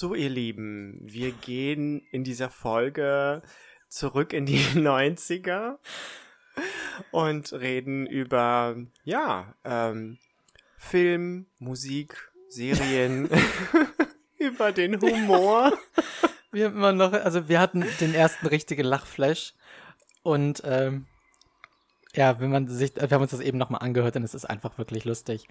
So, ihr Lieben, wir gehen in dieser Folge zurück in die 90er und reden über, ja, ähm, Film, Musik, Serien, über den Humor. Wir haben immer noch, also wir hatten den ersten richtigen Lachflash und ähm, ja, wenn man sich, wir haben uns das eben nochmal angehört und es ist einfach wirklich lustig.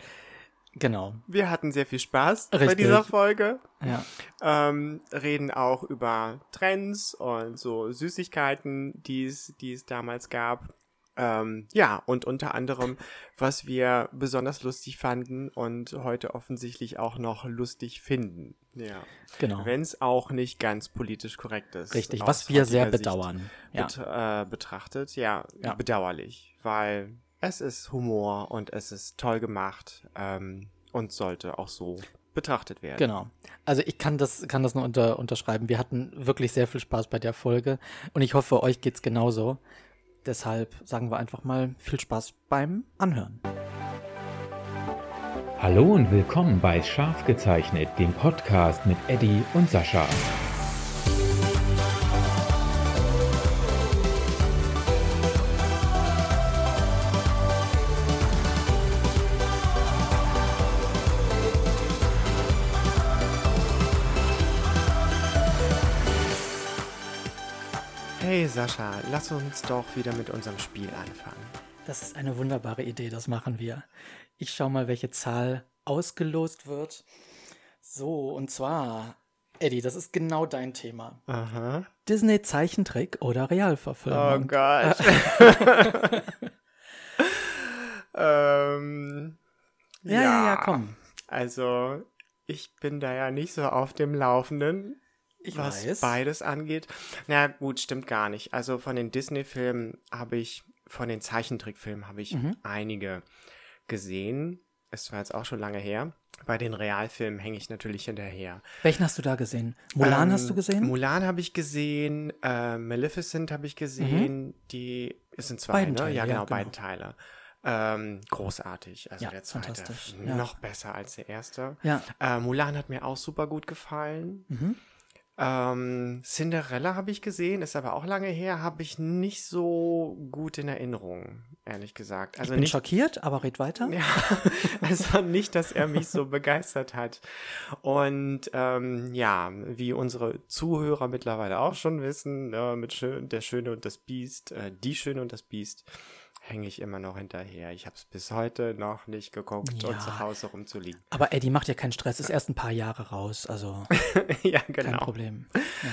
Genau. Wir hatten sehr viel Spaß Richtig. bei dieser Folge. Ja. Ähm, reden auch über Trends und so Süßigkeiten, die es, die es damals gab. Ähm, ja, und unter anderem, was wir besonders lustig fanden und heute offensichtlich auch noch lustig finden. Ja. Genau. Wenn es auch nicht ganz politisch korrekt ist. Richtig, was wir sehr Sicht bedauern. Ja. Bet äh, betrachtet. Ja, Ja. bedauerlich, weil es ist Humor und es ist toll gemacht ähm, und sollte auch so betrachtet werden. Genau. Also ich kann das, kann das nur unter, unterschreiben. Wir hatten wirklich sehr viel Spaß bei der Folge und ich hoffe, euch geht's genauso. Deshalb sagen wir einfach mal viel Spaß beim Anhören. Hallo und willkommen bei Scharf gezeichnet, dem Podcast mit Eddie und Sascha. Sascha, lass uns doch wieder mit unserem Spiel anfangen. Das ist eine wunderbare Idee, das machen wir. Ich schau mal, welche Zahl ausgelost wird. So, und zwar, Eddie, das ist genau dein Thema. Aha. Disney Zeichentrick oder Oh Realverfilmung? Gott. ähm, ja, ja, ja, komm. Also, ich bin da ja nicht so auf dem Laufenden, Ich was weiß. beides angeht. Na gut, stimmt gar nicht. Also von den Disney-Filmen habe ich, von den Zeichentrickfilmen habe ich Mhm. einige gesehen. Es war jetzt auch schon lange her. Bei den Realfilmen hänge ich natürlich hinterher. Welchen hast du da gesehen? Mulan Ähm, hast du gesehen? Mulan habe ich gesehen, äh, Maleficent habe ich gesehen, die, es sind zwei, Mhm. Beiden ne? Teile, ja, ja, genau, genau. beiden Teile. Ähm, großartig, also Ja, der zweite, fantastisch, ja. noch besser als der erste. Ja. Äh, Mulan hat mir auch super gut gefallen. Mhm. Ähm, Cinderella habe ich gesehen, ist aber auch lange her, habe ich nicht so gut in Erinnerung, ehrlich gesagt. Also ich bin nicht, schockiert, aber red weiter. ja, also nicht, dass er mich so begeistert hat. Und ähm, ja, wie unsere Zuhörer mittlerweile auch schon wissen, äh, mit Schön, der Schöne und das Biest, äh, die Schöne und das Biest, hänge ich immer noch hinterher. Ich habe es bis heute noch nicht geguckt Ja. und zu Hause rumzuliegen. Aber Eddie, mach dir keinen Stress, ist erst ein paar Jahre raus, also ja, kein genau. Problem. Ja.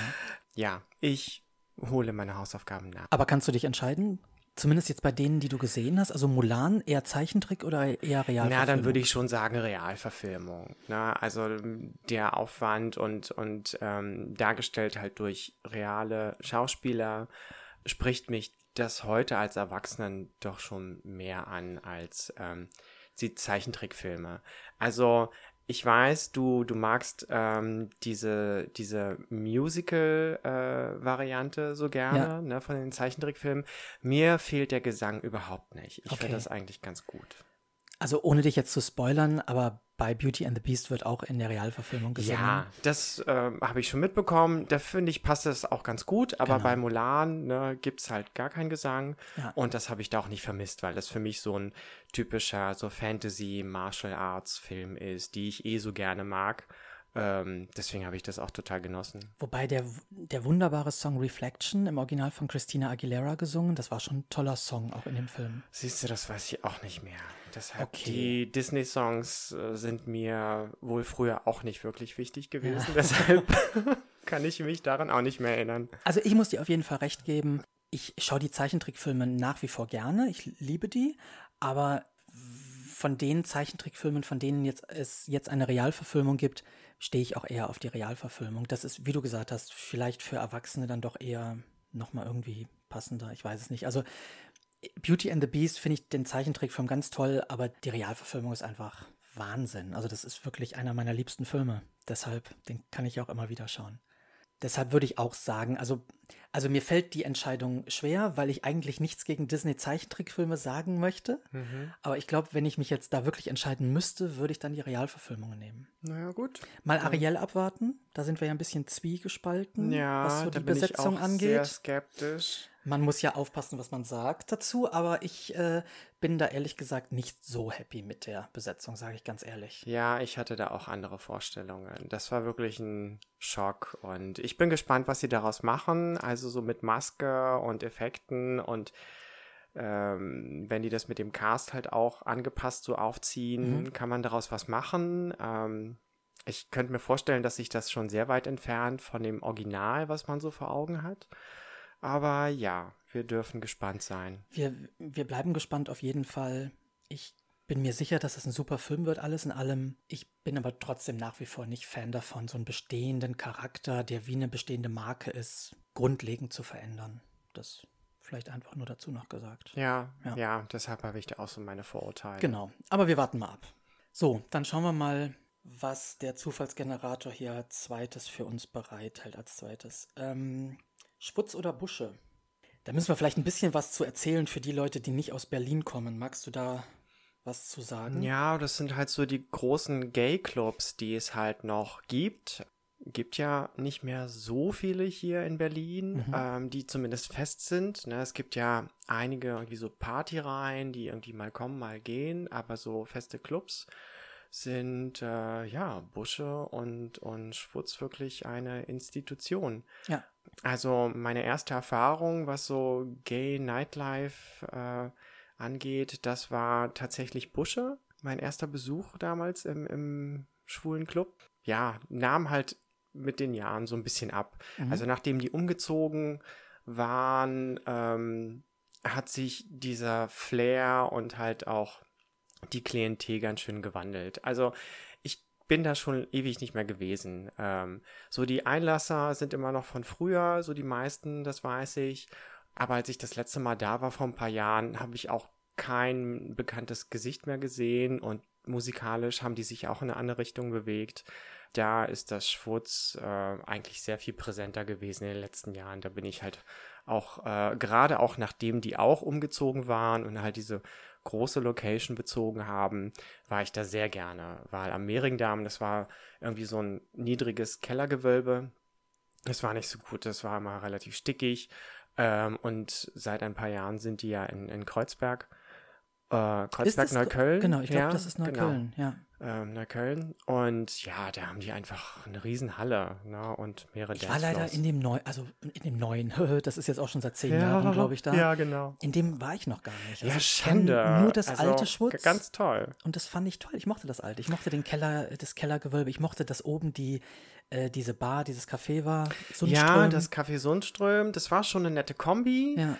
Ja, ich hole meine Hausaufgaben nach. Aber kannst du dich entscheiden? Zumindest jetzt bei denen, die du gesehen hast, also Mulan eher Zeichentrick oder eher Realverfilmung? Na, dann würde ich schon sagen Realverfilmung. Na, also ähm, der Aufwand und, und ähm, dargestellt halt durch reale Schauspieler spricht mich das heute als Erwachsenen doch schon mehr an als ähm, die Zeichentrickfilme. Also ich weiß, du, du magst ähm, diese, diese Musical-Variante so gerne Ja. ne, von den Zeichentrickfilmen. Mir fehlt der Gesang überhaupt nicht. Ich Okay. finde das eigentlich ganz gut. Also ohne dich jetzt zu spoilern, aber bei Beauty and the Beast wird auch in der Realverfilmung gesungen. Ja, das ähm, habe ich schon mitbekommen. Da finde ich, passt das auch ganz gut. Aber Genau. bei Mulan ne, gibt es halt gar keinen Gesang. Ja. Und das habe ich da auch nicht vermisst, weil das für mich so ein typischer so Fantasy-Martial-Arts-Film ist, die ich eh so gerne mag. Ähm, deswegen habe ich das auch total genossen. Wobei der, der wunderbare Song Reflection im Original von Christina Aguilera gesungen, das war schon ein toller Song auch in dem Film. Siehst du, das weiß ich auch nicht mehr. Deshalb, Okay. die Disney-Songs äh, sind mir wohl früher auch nicht wirklich wichtig gewesen. Deshalb kann ich mich daran auch nicht mehr erinnern. Also ich muss dir auf jeden Fall recht geben. Ich schaue die Zeichentrickfilme nach wie vor gerne. Ich liebe die. Aber von den Zeichentrickfilmen, von denen jetzt, es jetzt eine Realverfilmung gibt, stehe ich auch eher auf die Realverfilmung. Das ist, wie du gesagt hast, vielleicht für Erwachsene dann doch eher nochmal irgendwie passender. Ich weiß es nicht. Also Beauty and the Beast finde ich den Zeichentrickfilm ganz toll, aber die Realverfilmung ist einfach Wahnsinn. Also das ist wirklich einer meiner liebsten Filme. Deshalb, den kann ich auch immer wieder schauen. Deshalb würde ich auch sagen, also, also mir fällt die Entscheidung schwer, weil ich eigentlich nichts gegen Disney-Zeichentrickfilme sagen möchte. Mhm. Aber ich glaube, wenn ich mich jetzt da wirklich entscheiden müsste, würde ich dann die Realverfilmungen nehmen. Naja, gut. Mal Ariel abwarten, da sind wir ja ein bisschen zwiegespalten, Ja, was so die Besetzung angeht. sehr skeptisch. Man muss ja aufpassen, was man sagt dazu, aber ich äh, bin da ehrlich gesagt nicht so happy mit der Besetzung, sage ich ganz ehrlich. Ja, ich hatte da auch andere Vorstellungen. Das war wirklich ein Schock und ich bin gespannt, was sie daraus machen. Also so mit Maske und Effekten und ähm, wenn die das mit dem Cast halt auch angepasst so aufziehen, Mhm. kann man daraus was machen. Ähm, ich könnte mir vorstellen, dass sich das schon sehr weit entfernt von dem Original, was man so vor Augen hat. Aber ja, wir dürfen gespannt sein. Wir, wir bleiben gespannt auf jeden Fall. Ich bin mir sicher, dass es ein super Film wird, alles in allem. Ich bin aber trotzdem nach wie vor nicht Fan davon, so einen bestehenden Charakter, der wie eine bestehende Marke ist, grundlegend zu verändern. Das vielleicht einfach nur dazu noch gesagt. Ja, ja, Ja. deshalb habe ich da auch so meine Vorurteile. Genau, aber wir warten mal ab. So, dann schauen wir mal, was der Zufallsgenerator hier als zweites für uns bereithält als zweites. Ähm, Schwutz oder Busche? Da müssen wir vielleicht ein bisschen was zu erzählen für die Leute, die nicht aus Berlin kommen. Magst du da was zu sagen? Ja, das sind halt so die großen Gay-Clubs, die es halt noch gibt. Gibt ja nicht mehr so viele hier in Berlin, Mhm. ähm, die zumindest fest sind. Ne? Es gibt ja einige irgendwie so Partyreihen, die irgendwie mal kommen, mal gehen, aber so feste Clubs sind äh, ja Busche und, und Schwutz wirklich eine Institution. Ja. Also meine erste Erfahrung, was so Gay Nightlife äh, angeht, das war tatsächlich Busche. Mein erster Besuch damals im, im schwulen Club. Ja, nahm halt mit den Jahren so ein bisschen ab. Mhm. Also nachdem die umgezogen waren, ähm, hat sich dieser Flair und halt auch die Klientel ganz schön gewandelt. Also ich bin da schon ewig nicht mehr gewesen. Ähm, so die Einlasser sind immer noch von früher, so die meisten, das weiß ich. Aber als ich das letzte Mal da war vor ein paar Jahren, habe ich auch kein bekanntes Gesicht mehr gesehen und musikalisch haben die sich auch in eine andere Richtung bewegt. Da ist das Schwutz äh, eigentlich sehr viel präsenter gewesen in den letzten Jahren. Da bin ich halt auch, äh, gerade auch nachdem die auch umgezogen waren und halt diese große Location bezogen haben, war ich da sehr gerne. Weil am Mehringdamm, das war irgendwie so ein niedriges Kellergewölbe. Das war nicht so gut, das war immer relativ stickig. Ähm, und seit ein paar Jahren sind die ja in, in Kreuzberg. Äh, Kreuzberg, Neukölln. Genau, ich glaube, ja, das ist genau Neukölln, ja. Ähm, Neukölln. Und ja, da haben die einfach eine Riesenhalle ne? und mehrere Ich war leider in dem neuen, also in dem neuen, das ist jetzt auch schon seit zehn Jahren, glaube ich, da. Ja, genau. In dem war ich noch gar nicht. Also Ja, Schande. Nur das also, alte Schwutz. Ganz toll. Und das fand ich toll. Ich mochte das alte. Ich mochte den Keller, das Kellergewölbe. Ich mochte, dass oben die, äh, diese Bar, dieses Café war. Ja, Sundström. das Café Sundström, das war schon eine nette Kombi. Ja.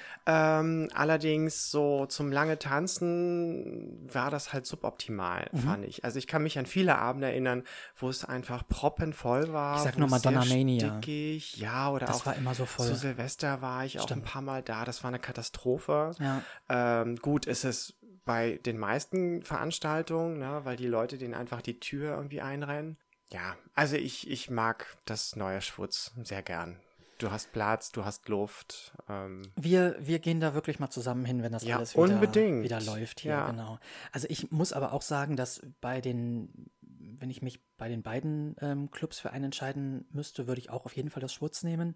Ähm, allerdings so zum lange Tanzen war das halt suboptimal, Mhm. fand ich. Also ich kann mich an viele Abende erinnern, wo es einfach proppenvoll war. Ich sag nur Madonna Mania. Stickig, ja, oder Das auch war immer so voll. zu Silvester war ich auch Stimmt. ein paar Mal da. Das war eine Katastrophe. Ja. Ähm, gut, ist es bei den meisten Veranstaltungen, ne, weil die Leute denen einfach die Tür irgendwie einrennen. Ja, also ich, ich mag das neue Schwutz sehr gern. Du hast Platz, du hast Luft. Ähm, Wir, wir gehen da wirklich mal zusammen hin, wenn das Ja, alles wieder, unbedingt. wieder läuft hier, Ja. genau. Also ich muss aber auch sagen, dass bei den, wenn ich mich bei den beiden ähm, Clubs für einen entscheiden müsste, würde ich auch auf jeden Fall das Schwutz nehmen.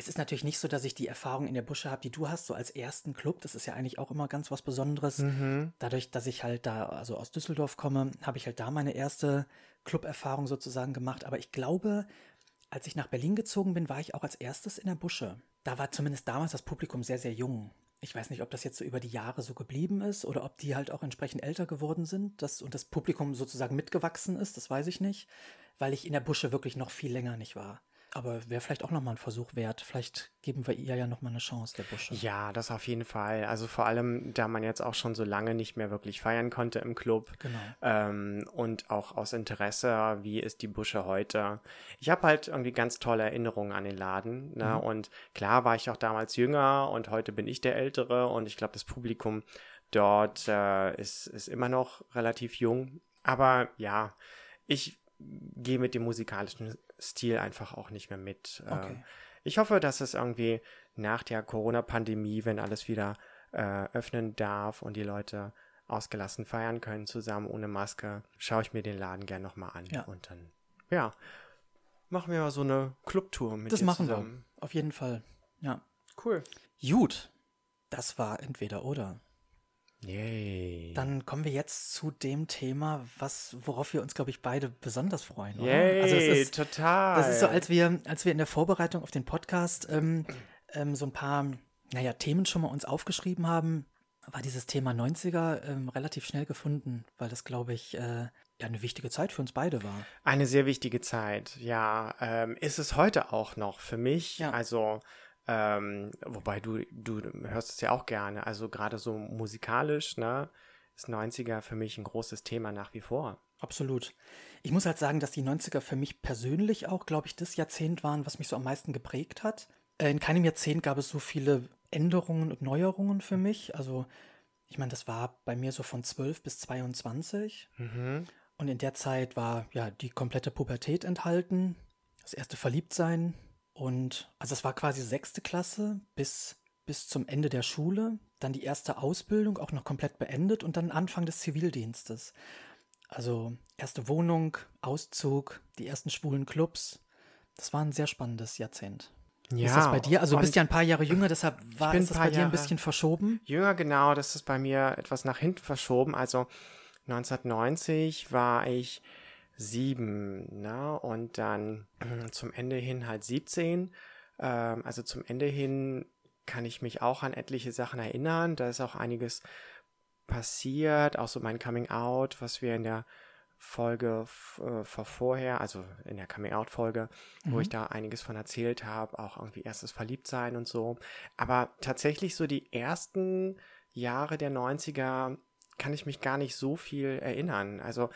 Es ist natürlich nicht so, dass ich die Erfahrung in der Busche habe, die du hast, so als ersten Club. Das ist ja eigentlich auch immer ganz was Besonderes. mhm. Dadurch, dass ich halt da, also aus Düsseldorf komme, habe ich halt da meine erste Club-Erfahrung sozusagen gemacht. Aber ich glaube, als ich nach Berlin gezogen bin, war ich auch als erstes in der Busche. Da war zumindest damals das Publikum sehr, sehr jung. Ich weiß nicht, ob das jetzt so über die Jahre so geblieben ist oder ob die halt auch entsprechend älter geworden sind das, und das Publikum sozusagen mitgewachsen ist, das weiß ich nicht, weil ich in der Busche wirklich noch viel länger nicht war. Aber wäre vielleicht auch nochmal ein Versuch wert. Vielleicht geben wir ihr ja nochmal eine Chance, der Busche. Ja, das auf jeden Fall. Also vor allem, da man jetzt auch schon so lange nicht mehr wirklich feiern konnte im Club. Genau. Ähm, und auch aus Interesse, wie ist die Busche heute? Ich habe halt irgendwie ganz tolle Erinnerungen an den Laden. Ne? Mhm. Und klar war ich auch damals jünger und heute bin ich der Ältere und ich glaube, das Publikum dort äh, ist, ist immer noch relativ jung. Aber ja, ich gehe mit dem musikalischen Stil einfach auch nicht mehr mit. Ähm, Okay. ich hoffe, dass es irgendwie nach der Corona-Pandemie, wenn alles wieder äh, öffnen darf und die Leute ausgelassen feiern können zusammen ohne Maske, schaue ich mir den Laden gern nochmal an. Ja. Und dann, ja, machen wir mal so eine Clubtour mit Das machen zusammen. wir. Auf jeden Fall. Ja. Cool. Gut. Das war entweder oder. Yay. Dann kommen wir jetzt zu dem Thema, was, worauf wir uns, glaube ich, beide besonders freuen. Oder? Yay, Also es ist, total. das ist so, als wir, als wir in der Vorbereitung auf den Podcast ähm, ähm, so ein paar, naja, Themen schon mal uns aufgeschrieben haben, war dieses Thema 90er ähm, relativ schnell gefunden, weil das, glaube ich, äh, ja eine wichtige Zeit für uns beide war. Eine sehr wichtige Zeit, ja. Ähm, ist es heute auch noch für mich. Ja. Also, ähm, wobei du, du hörst es ja auch gerne. Also gerade so musikalisch, ne, ist 90er für mich ein großes Thema nach wie vor. Absolut. Ich muss halt sagen, dass die 90er für mich persönlich auch, glaube ich, das Jahrzehnt waren, was mich so am meisten geprägt hat. In keinem Jahrzehnt gab es so viele Änderungen und Neuerungen für mich. Also, ich meine, das war bei mir so von 12 bis 22. Mhm. Und in der Zeit war ja die komplette Pubertät enthalten, das erste Verliebtsein. Und also es war quasi sechste Klasse bis, bis zum Ende der Schule, dann die erste Ausbildung auch noch komplett beendet und dann Anfang des Zivildienstes. Also erste Wohnung, Auszug, die ersten schwulen Clubs. Das war ein sehr spannendes Jahrzehnt. Ja. ist das bei dir? Also du bist ja ein paar Jahre jünger, deshalb war ist das bei dir ein Jahre- bisschen verschoben. Jünger, genau, das ist bei mir etwas nach hinten verschoben. Also 1990 war ich sieben, ne? Und dann zum Ende hin halt 17. Ähm, also zum Ende hin kann ich mich auch an etliche Sachen erinnern. Da ist auch einiges passiert, auch so mein Coming Out, was wir in der Folge äh, vor vorher, also in der Coming Out Folge, wo ich da einiges von erzählt habe, auch irgendwie erstes Verliebtsein und so. Aber tatsächlich so die ersten Jahre der 90er kann ich mich gar nicht so viel erinnern. Also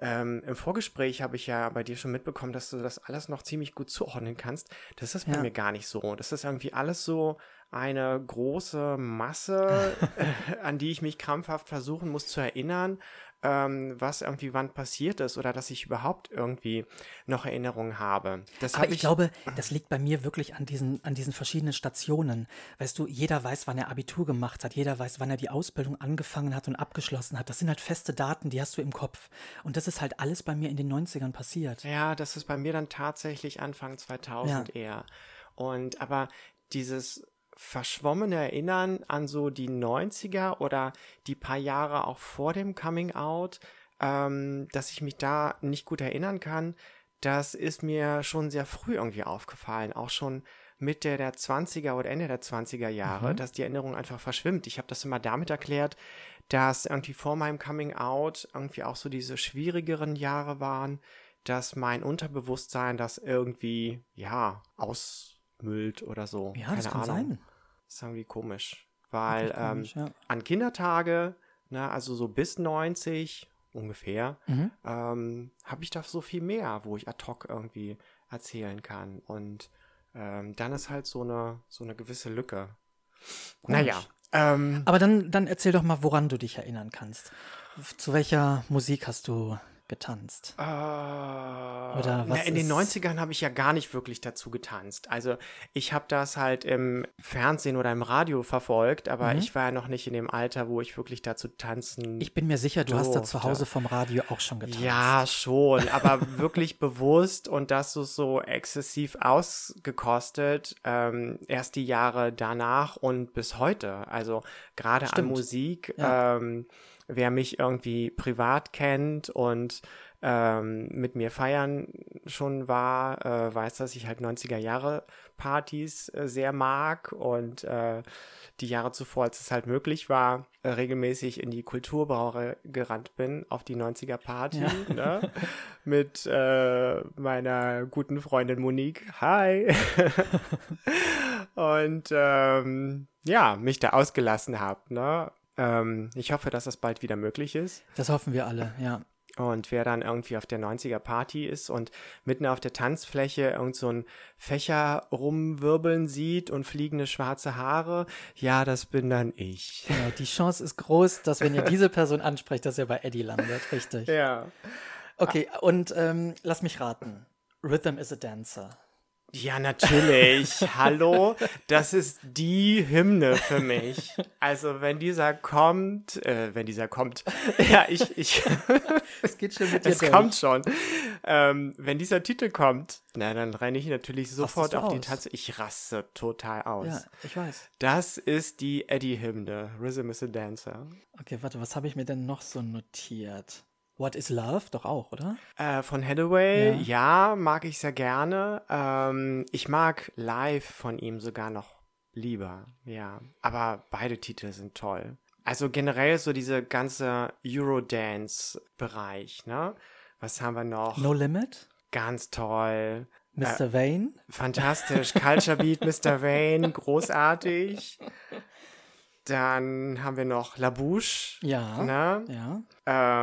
ähm, im Vorgespräch habe ich ja bei dir schon mitbekommen, dass du das alles noch ziemlich gut zuordnen kannst. Das ist bei Ja. mir gar nicht so. Das ist irgendwie alles so eine große Masse, äh, an die ich mich krampfhaft versuchen muss zu erinnern, ähm, was irgendwie wann passiert ist oder dass ich überhaupt irgendwie noch Erinnerungen habe. Das Aber hab ich, glaube, das liegt bei mir wirklich an diesen, an diesen verschiedenen Stationen. Weißt du, jeder weiß, wann er Abitur gemacht hat, jeder weiß, wann er die Ausbildung angefangen hat und abgeschlossen hat. Das sind halt feste Daten, die hast du im Kopf. Und das ist halt alles bei mir in den 90ern passiert. Ja, das ist bei mir dann tatsächlich Anfang 2000 eher. Und aber dieses verschwommene Erinnern an so die 90er oder die paar Jahre auch vor dem Coming Out, ähm, dass ich mich da nicht gut erinnern kann, das ist mir schon sehr früh irgendwie aufgefallen. Auch schon Mitte der 20er oder Ende der 20er Jahre, dass die Erinnerung einfach verschwimmt. Ich habe das immer damit erklärt, dass irgendwie vor meinem Coming Out irgendwie auch so diese schwierigeren Jahre waren, dass mein Unterbewusstsein das irgendwie, ja, ausmüllt oder so. Ja, Keine das kann Ahnung. sein. Das ist irgendwie komisch. Weil ähm, komisch, ja. an Kindertage, ne, also so bis 90 ungefähr, Mhm. ähm, habe ich da so viel mehr, wo ich ad hoc irgendwie erzählen kann. Und ähm, dann ist halt so eine, so eine gewisse Lücke. Naja. Ähm, Aber dann, dann erzähl doch mal, woran du dich erinnern kannst. Zu welcher Musik hast du getanzt? Oder was in den ist- 90ern habe ich ja gar nicht wirklich dazu getanzt. Also ich habe das halt im Fernsehen oder im Radio verfolgt, aber ich war ja noch nicht in dem Alter, wo ich wirklich dazu tanzen. Mhm. Ich bin mir sicher, du hast da zu. Hause vom Radio auch schon getanzt. Ja, schon, aber wirklich bewusst und das so, so exzessiv ausgekostet, ähm, erst die Jahre danach und bis heute. Also gerade an. Musik, Ja. ähm, wer mich irgendwie privat kennt und ähm, mit mir feiern schon war, äh, weiß, dass ich halt 90er Jahre Partys äh, sehr mag und äh, die Jahre zuvor, als es halt möglich war, äh, regelmäßig in die Kulturbrauerei gerannt bin, auf die 90er Party, ne? mit äh, meiner guten Freundin Monique. Hi! und ähm, ja, mich da ausgelassen habe. Ne? Ähm, ich hoffe, dass das bald wieder möglich ist. Das hoffen wir alle, ja. Und wer dann irgendwie auf der 90er Party ist und mitten auf der Tanzfläche irgend so einen Fächer rumwirbeln sieht und fliegende schwarze Haare, ja, das bin dann ich. Genau, die Chance ist groß, dass wenn ihr diese Person ansprecht, dass ihr bei Eddie landet, richtig. Ja. Okay, und ähm, lass mich raten. Rhythm is a Dancer. Ja, natürlich. Hallo, das ist die Hymne für mich. Also, wenn dieser kommt, äh, wenn dieser kommt, ja, ich, ich, Es geht schon mit dir es kommt schon. Ähm, wenn dieser Titel kommt, na, dann renne ich natürlich sofort auf die aus? Tanze. Ich raste total aus. Ja, ich weiß. Das ist die Eddie-Hymne. Rhythm is a Dancer. Okay, warte, was habe ich mir denn noch so notiert? What is Love? Doch auch, oder? Äh, von Hathaway, Ja. ja. mag ich sehr gerne. Ähm, ich mag live von ihm sogar noch lieber, ja. Aber beide Titel sind toll. Also generell so diese ganze Eurodance-Bereich, ne? Was haben wir noch? No Limit? Ganz toll. Mr. Vane? Fantastisch. Culture Beat, Mr. Vane, großartig. Dann haben wir noch La Bouche. Ja. Ne? Ja.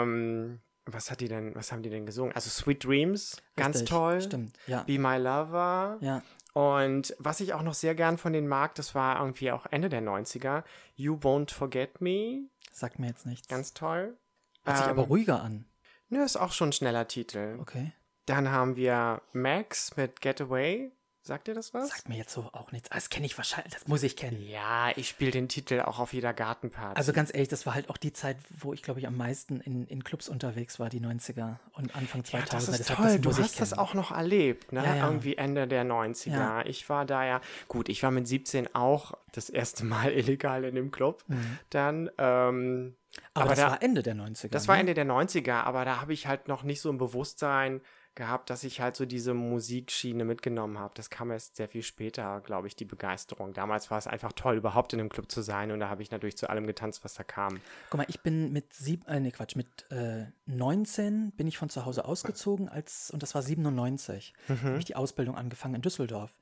Ähm, was hat die denn, was haben die denn gesungen? Also Sweet Dreams, ganz richtig, toll. Stimmt, ja. Be My Lover. Ja. Und was ich auch noch sehr gern von denen mag, das war irgendwie auch Ende der 90er. You Won't Forget Me, Sagt mir jetzt nichts. ganz toll. Hört sich Ähm, aber ruhiger an. Nö, ist auch schon ein schneller Titel. Okay. Dann haben wir Max mit Getaway. Sagt ihr das was? Sagt mir jetzt so auch nichts. Ah, Das kenne ich wahrscheinlich, das muss ich kennen. Ja, ich spiele den Titel auch auf jeder Gartenparty. Also ganz ehrlich, das war halt auch die Zeit, wo ich, glaube ich, am meisten in, in Clubs unterwegs war, die 90er und Anfang 2000er. ja, das ist Deshalb, toll. Du muss ich hast das auch noch erlebt, ne? Ja, ja. Irgendwie Ende der 90er. Ja. Ich war da ja, gut, ich war mit 17 auch das erste Mal illegal in dem Club. Dann, ähm, Mhm. Aber, aber das da- war Ende der 90er. das war ne? Ende der 90er, aber da habe ich halt noch nicht so ein Bewusstsein gehabt, dass ich halt so diese Musikschiene mitgenommen habe. Das kam erst sehr viel später, glaube ich, die Begeisterung. Damals war es einfach toll, überhaupt in einem Club zu sein und da habe ich natürlich zu allem getanzt, was da kam. Guck mal, ich bin mit sieb, äh, nee, Quatsch, mit äh, 19 bin ich von zu Hause ausgezogen als, und das war 97, Mhm. habe ich die Ausbildung angefangen in Düsseldorf.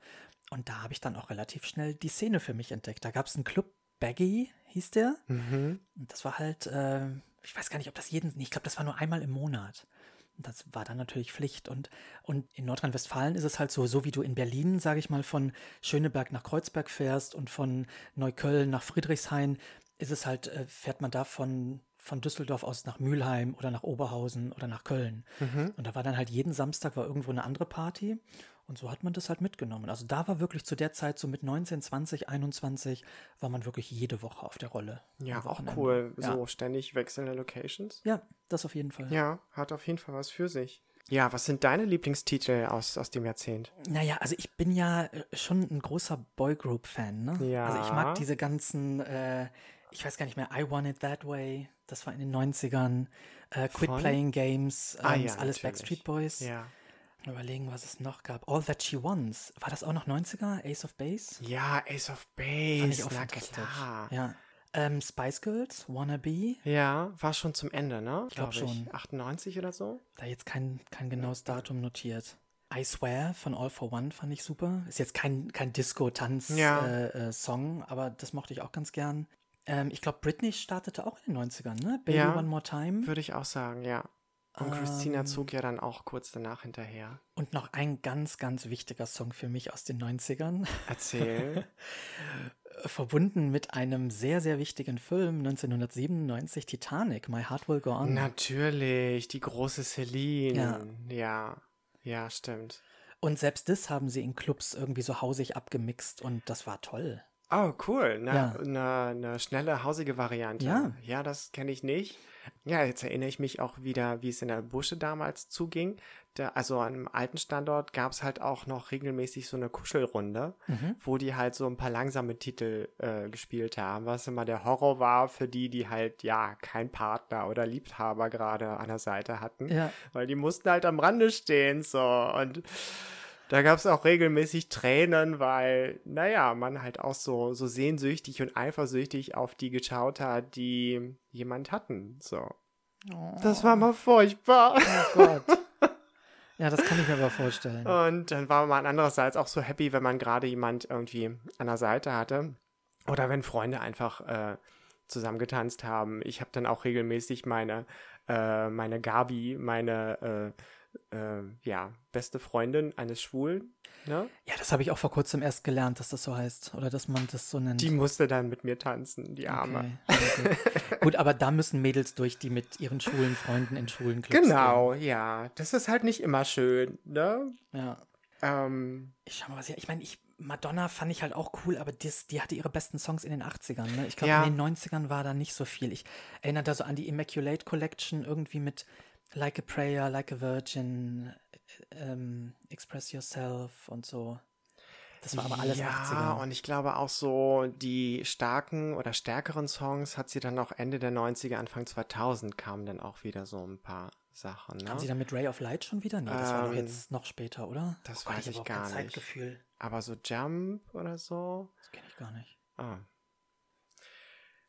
Und da habe ich dann auch relativ schnell die Szene für mich entdeckt. Da gab es einen Club, Baggy hieß der. Mhm. Und das war halt, äh, ich weiß gar nicht, ob das jeden, ich glaube, das war nur einmal im Monat. Das war dann natürlich Pflicht. Und, und in Nordrhein-Westfalen ist es halt so, so wie du in Berlin, sage ich mal, von Schöneberg nach Kreuzberg fährst und von Neukölln nach Friedrichshain, ist es halt, äh, fährt man da von, von Düsseldorf aus nach Mülheim oder nach Oberhausen oder nach Köln. Und da war dann halt jeden Samstag war irgendwo eine andere Party. Und so hat man das halt mitgenommen. Also da war wirklich zu der Zeit, so mit 19, 20, 21, war man wirklich jede Woche auf der Rolle. Ja, auch cool. Ja. So ständig wechselnde Locations. Ja, das auf jeden Fall. Ja, hat auf jeden Fall was für sich. Ja, was sind deine Lieblingstitel aus, aus dem Jahrzehnt? Naja, also ich bin ja äh, schon ein großer Boygroup-Fan, ne? Ja. Also ich mag diese ganzen, äh, ich weiß gar nicht mehr, I Want It That Way, das war in den 90ern, äh, Quit Von? Playing Games, ähm, Ah, ja, alles natürlich. Backstreet Boys. Ja. Überlegen, was es noch gab. All That She Wants, war das auch noch 90er? Ace of Base? Ja, Ace of Fand ich Base, auch na klar. Ja. Ähm, Spice Girls, Wannabe, Ja, war schon zum Ende, ne? glaub Glaub schon. 98 oder so? da jetzt kein, kein genaues Datum notiert. I Swear von All for One fand ich super. Ist jetzt kein, kein Disco-Tanz-Song, Ja. äh, äh, Song, aber das mochte ich auch ganz gern. Ähm, ich glaube, Britney startete auch in den 90ern, ne? Baby Ja. One More Time. Würde ich auch sagen, ja. Und Christina Ähm. zog ja dann auch kurz danach hinterher. Und noch ein ganz, ganz wichtiger Song für mich aus den 90ern. Erzähl. Verbunden mit einem sehr, sehr wichtigen Film, 1997, Titanic, My Heart Will Go On. Natürlich, die große Celine. Ja. ja. stimmt. Und selbst das haben sie in Clubs irgendwie so hausig abgemixt und das war toll. Oh, cool. Eine Ja. ne, ne schnelle, hausige Variante. Ja. Ja, das kenne ich nicht. Ja, jetzt erinnere ich mich auch wieder, wie es in der Busche damals zuging. Da, also an einem alten Standort gab es halt auch noch regelmäßig so eine Kuschelrunde, Mhm. wo die halt so ein paar langsame Titel äh, gespielt haben, was immer der Horror war für die, die halt, ja, kein Partner oder Liebhaber gerade an der Seite hatten. Ja. Weil die mussten halt am Rande stehen, so. Und da gab es auch regelmäßig Tränen, weil, naja, man halt auch so, so sehnsüchtig und eifersüchtig auf die geschaut hat, die jemand hatten, so. Das war mal furchtbar. Oh Gott. ja, das kann ich mir aber vorstellen. Und dann war man andererseits auch so happy, wenn man gerade jemand irgendwie an der Seite hatte. Oder wenn Freunde einfach äh, zusammen getanzt haben. Ich habe dann auch regelmäßig meine, äh, meine Gabi, meine äh, äh, ja, beste Freundin eines Schwulen. Ne? Ja, das habe ich auch vor kurzem erst gelernt, dass das so heißt. Oder dass man das so nennt. Die musste dann mit mir tanzen, die Arme. Okay. okay. Gut, aber da müssen Mädels durch, die mit ihren schwulen Freunden in schwulen Clubs Genau, gehen. ja. Das ist halt nicht immer schön, ne? Ja. Ähm, ich schau mal, was ich, ich meine, ich, Madonna fand ich halt auch cool, aber das, die hatte ihre besten Songs in den 80ern. Ne? Ich glaube, Ja. in den 90ern war da nicht so viel. Ich erinnere da so an die Immaculate Collection, irgendwie mit Like a Prayer, Like a Virgin, äh, ähm, Express Yourself und so. Das war aber alles ja, 80er. und ich glaube auch so die starken oder stärkeren Songs hat sie dann auch Ende der 90er, Anfang 2000 kamen dann auch wieder so ein paar Sachen. Ne? Haben sie dann mit Ray of Light schon wieder? Nee, das war doch Ähm, jetzt noch später, oder? das Gott, weiß ich auch gar nicht. Zeitgefühl. Aber so Jump oder so. Das kenne ich gar nicht. Ah.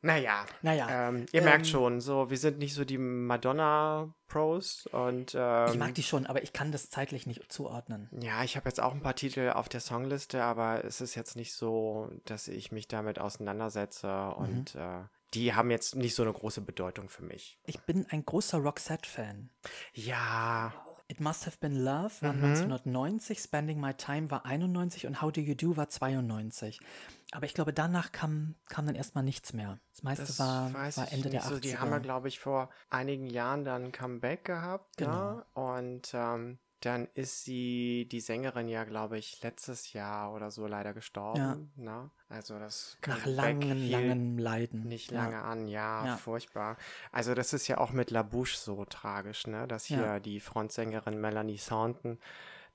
Naja, Naja, ähm, ihr ähm, merkt schon, so wir sind nicht so die Madonna-Pros und ähm, ich mag die schon, aber ich kann das zeitlich nicht zuordnen. Ja, ich habe jetzt auch ein paar Titel auf der Songliste, aber es ist jetzt nicht so, dass ich mich damit auseinandersetze Mhm. und äh, die haben jetzt nicht so eine große Bedeutung für mich. Ich bin ein großer Roxette-Fan. Ja, It Must Have Been Love war Mhm. 1990, Spending My Time war 91 und How Do You Do war 92. Aber ich glaube, danach kam, kam dann erstmal nichts mehr. Das meiste das war, war Ende der so. 80er. Die haben ja, glaube ich, vor einigen Jahren dann ein Comeback gehabt. Ne? Und ähm, dann ist sie, die Sängerin ja, glaube ich, letztes Jahr oder so leider gestorben. Ne? Also das Nach langen, langen Leiden. nicht Ja. lange an, ja, Ja. furchtbar. Also das ist ja auch mit La Bouche so tragisch, ne? Dass hier Ja. die Frontsängerin Melanie Thornton,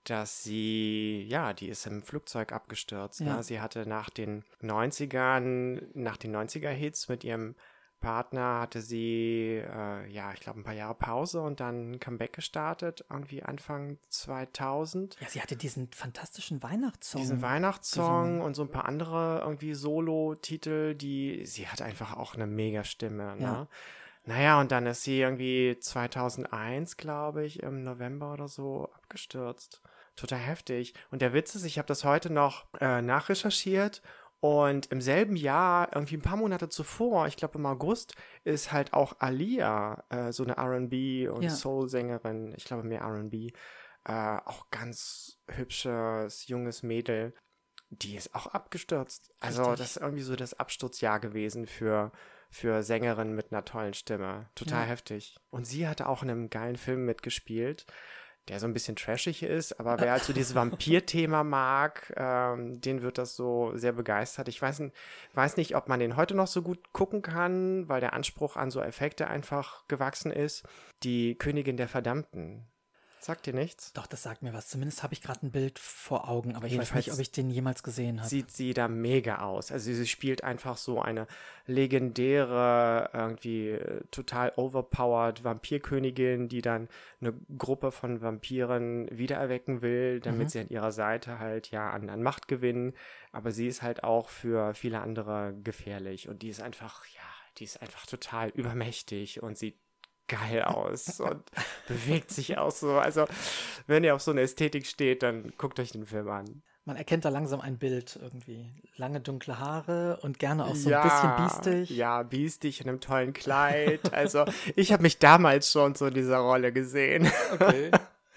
dass sie, ja, die ist im Flugzeug abgestürzt. Ja. Ne? Sie hatte nach den 90ern, nach den 90er-Hits mit ihrem Partner hatte sie, äh, ja, ich glaube, ein paar Jahre Pause und dann ein Comeback gestartet, irgendwie Anfang 2000 Ja, sie hatte diesen fantastischen Weihnachtssong. diesen Weihnachtssong und so ein paar andere irgendwie Solo-Titel, die, sie hat einfach auch eine mega Stimme, ne? Ja. Naja, und dann ist sie irgendwie 2001, glaube ich, im November oder so abgestürzt. Total heftig. Und der Witz ist, ich habe das heute noch äh, nachrecherchiert und im selben Jahr, irgendwie ein paar Monate zuvor, ich glaube im August, ist halt auch Alia, äh, so eine RB und Ja. Soul-Sängerin, ich glaube mehr RB, äh, auch ganz hübsches, junges Mädel, die ist auch abgestürzt. Also Richtig. das ist irgendwie so das Absturzjahr gewesen für, für Sängerinnen mit einer tollen Stimme. Total Ja. heftig. Und sie hatte auch in einem geilen Film mitgespielt, der so ein bisschen trashig ist, aber wer halt so dieses Vampir-Thema mag, ähm, den wird das so sehr begeistert. Ich weiß, weiß nicht, ob man den heute noch so gut gucken kann, weil der Anspruch an so Effekte einfach gewachsen ist. Die Königin der Verdammten. Sagt dir nichts? Doch, das sagt mir was. Zumindest habe ich gerade ein Bild vor Augen, aber ich weiß nicht, ob ich den jemals gesehen habe. sieht sie da mega aus. Also sie spielt einfach so eine legendäre, irgendwie äh, total overpowered Vampirkönigin, die dann eine Gruppe von Vampiren wiedererwecken will, damit Mhm. sie an ihrer Seite halt ja an, an Macht gewinnen. Aber sie ist halt auch für viele andere gefährlich und die ist einfach, ja, die ist einfach total übermächtig und sieht geil aus und bewegt sich auch so. Also, wenn ihr auf so eine Ästhetik steht, dann guckt euch den Film an. Man erkennt da langsam ein Bild irgendwie. Lange dunkle Haare und gerne auch so ein bisschen biestig. Ja, biestig in einem tollen Kleid. Also, ich habe mich damals schon so in dieser Rolle gesehen. Okay.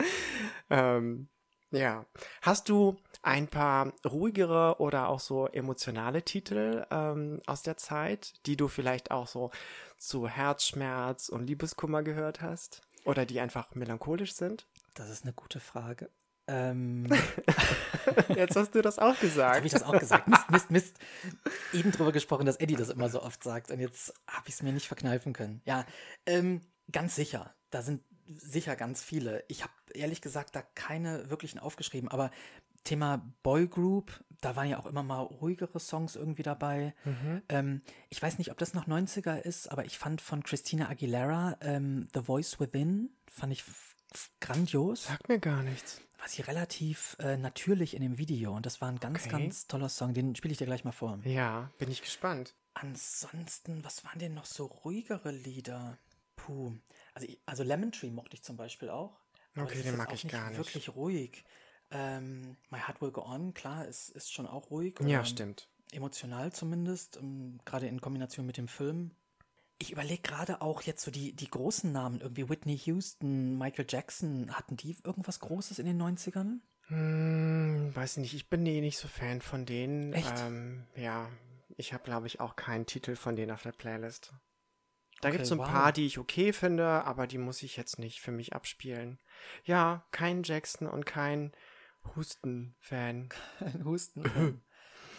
ähm, ja. Hast du ein paar ruhigere oder auch so emotionale Titel ähm, aus der Zeit, die du vielleicht auch so zu Herzschmerz und Liebeskummer gehört hast? Oder die einfach melancholisch sind? Das ist eine gute Frage. Ähm, Jetzt hast du das auch Jetzt habe gesagt. ich das auch gesagt. Mist, Mist, Mist. Eben drüber gesprochen, dass Eddie das immer so oft sagt und jetzt habe ich es mir nicht verkneifen können. Ja, ähm, ganz sicher. Da sind sicher ganz viele. Ich habe ehrlich gesagt da keine wirklichen aufgeschrieben, aber Thema Boygroup, da waren ja auch immer mal ruhigere Songs irgendwie dabei. Mhm. Ähm, ich weiß nicht, ob das noch 90er ist, aber ich fand von Christina Aguilera ähm, The Voice Within, fand ich grandios Sagt mir gar nichts. war sie relativ äh, natürlich in dem Video und das war ein ganz, Okay. ganz toller Song. Den spiele ich dir gleich mal vor. Ja, bin ich gespannt. Ansonsten, was waren denn noch so ruhigere Lieder? Puh. Also, also Lemon Tree mochte ich zum Beispiel auch. Okay, den mag ich gar nicht. Wirklich ruhig. Ähm, My Heart Will Go On, klar, ist, ist schon auch ruhig. Ja, stimmt. Emotional zumindest, ähm, gerade in Kombination mit dem Film. Ich überlege gerade auch jetzt so die, die großen Namen, irgendwie Whitney Houston, Michael Jackson, hatten die irgendwas Großes in den 90ern? Hm, weiß nicht, ich bin nee, nicht so Fan von denen. Echt? Ähm, ja, ich habe, glaube ich, auch keinen Titel von denen auf der Playlist. Da Okay, gibt's so ein wow. paar, die ich okay finde, aber die muss ich jetzt nicht für mich abspielen. Ja, kein Jackson und kein Husten-Fan. Ein Husten.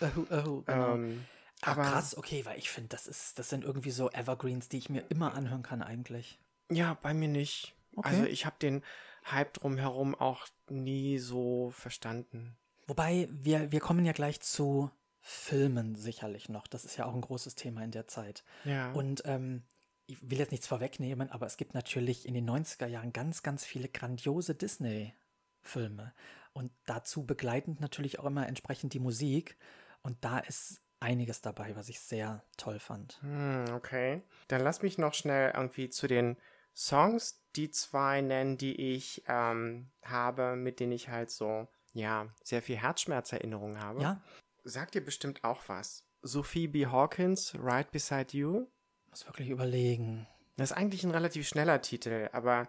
oh, oh, genau. Ähm, Ach, aber krass, okay, weil ich finde, das ist, das sind irgendwie so Evergreens, die ich mir immer anhören kann eigentlich. ja, bei mir nicht. Okay. Also ich habe den Hype drumherum auch nie so verstanden. Wobei, wir, wir kommen ja gleich zu Filmen sicherlich noch. Das ist ja auch ein großes Thema in der Zeit. Ja. Und ähm, ich will jetzt nichts vorwegnehmen, aber es gibt natürlich in den 90er Jahren ganz, ganz viele grandiose Disney-Filme. Und dazu begleitend natürlich auch immer entsprechend die Musik. Und da ist einiges dabei, was ich sehr toll fand. Hm, okay. Dann lass mich noch schnell irgendwie zu den Songs die zwei nennen, die ich ähm, habe, mit denen ich halt so, ja, sehr viel Herzschmerzerinnerung habe. Ja, Sagt dir bestimmt auch was. Sophie B. Hawkins, Right Beside You. muss wirklich überlegen. Das ist eigentlich ein relativ schneller Titel, aber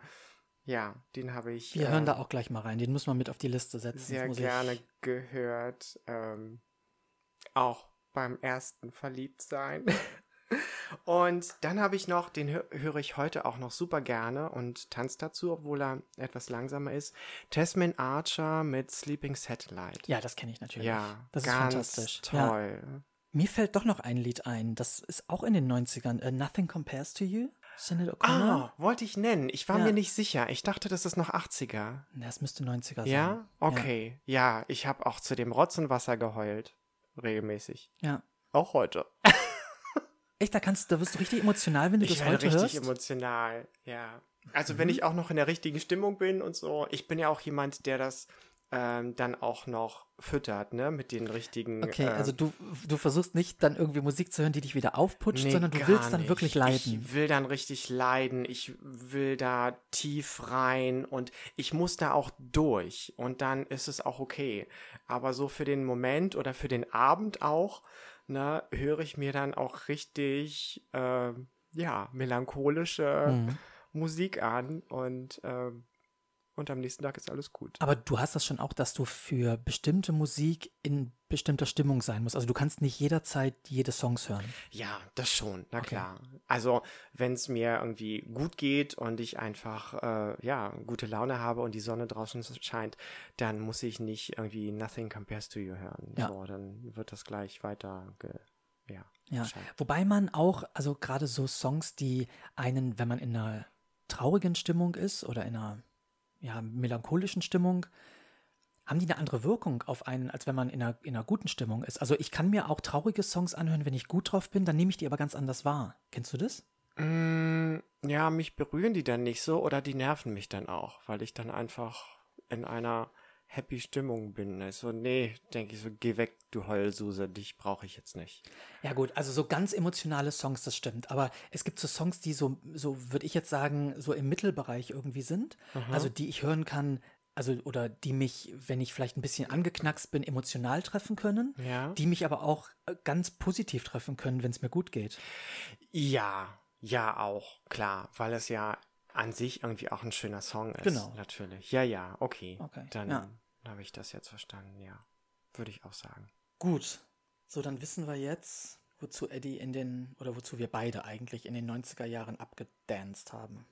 ja, den habe ich Wir ähm, hören da auch gleich mal rein. Den muss man mit auf die Liste setzen. Sehr gerne Ich, gehört. Ähm, auch beim ersten Verliebtsein. Und dann habe ich noch, den hö höre ich heute auch noch super gerne und tanze dazu, obwohl er etwas langsamer ist. Tasman Archer mit Sleeping Satellite. ja, das kenne ich natürlich. Ja, das ist fantastisch. Ja. toll. Mir fällt doch noch ein Lied ein. Das ist auch in den 90ern. Uh, Nothing Compares to You. Sinead O'Connor. Ah, wollte ich nennen. Ich war Ja. mir nicht sicher. Ich dachte, das ist noch 80er. Na, Es müsste 90er sein. Ja? Okay. Ja, ich habe auch zu dem Rotz und Wasser geheult. Regelmäßig. Ja. Auch heute. Echt, da kannst da wirst du richtig emotional, wenn du Ich das heute richtig hörst. emotional, ja. Also Mhm. wenn ich auch noch in der richtigen Stimmung bin und so, ich bin ja auch jemand, der das ähm, dann auch noch füttert, ne, mit den richtigen. Okay, äh, also du, du versuchst nicht dann irgendwie Musik zu hören, die dich wieder aufputscht, nee, sondern du willst dann nicht. wirklich leiden. Ich will dann richtig leiden. Ich will da tief rein und ich muss da auch durch und dann ist es auch okay. Aber so für den Moment oder für den Abend auch, ne, höre ich mir dann auch richtig, ähm, ja, melancholische Mhm. Musik an und, ähm, und am nächsten Tag ist alles gut. Aber du hast das schon auch, dass du für bestimmte Musik in bestimmter Stimmung sein musst. Also du kannst nicht jederzeit jede Songs hören. Ja, das schon, na Okay. klar. Also, wenn es mir irgendwie gut geht und ich einfach, äh, ja, gute Laune habe und die Sonne draußen scheint, dann muss ich nicht irgendwie Nothing Compares to You hören. Ja. So, dann wird das gleich weiter, ja, Ja, scheint. wobei man auch, also gerade so Songs, die einen, wenn man in einer traurigen Stimmung ist oder in einer ja, melancholischen Stimmung, haben die eine andere Wirkung auf einen, als wenn man in einer, in einer guten Stimmung ist. Also ich kann mir auch traurige Songs anhören, wenn ich gut drauf bin, dann nehme ich die aber ganz anders wahr. Kennst du das? Mm, ja, mich berühren die dann nicht so oder die nerven mich dann auch, weil ich dann einfach in einer happy Stimmung bin. Also, nee, denke ich so, geh weg, du Heulsuse, dich brauche ich jetzt nicht. Ja gut, also so ganz emotionale Songs, das stimmt. Aber es gibt so Songs, die so, so würde ich jetzt sagen, so im Mittelbereich irgendwie sind. Also die ich hören kann, also oder die mich, wenn ich vielleicht ein bisschen angeknackst bin, emotional treffen können. Ja. Die mich aber auch äh, ganz positiv treffen können, wenn es mir gut geht. Ja, ja auch, klar, weil es ja an sich irgendwie auch ein schöner Song ist. Genau. Natürlich. Ja, ja, okay. Okay, Dann ja. habe ich das jetzt verstanden, ja. Würde ich auch sagen. Gut. So, dann wissen wir jetzt, wozu Eddie in den, oder wozu wir beide eigentlich in den 90er Jahren abgedanced haben.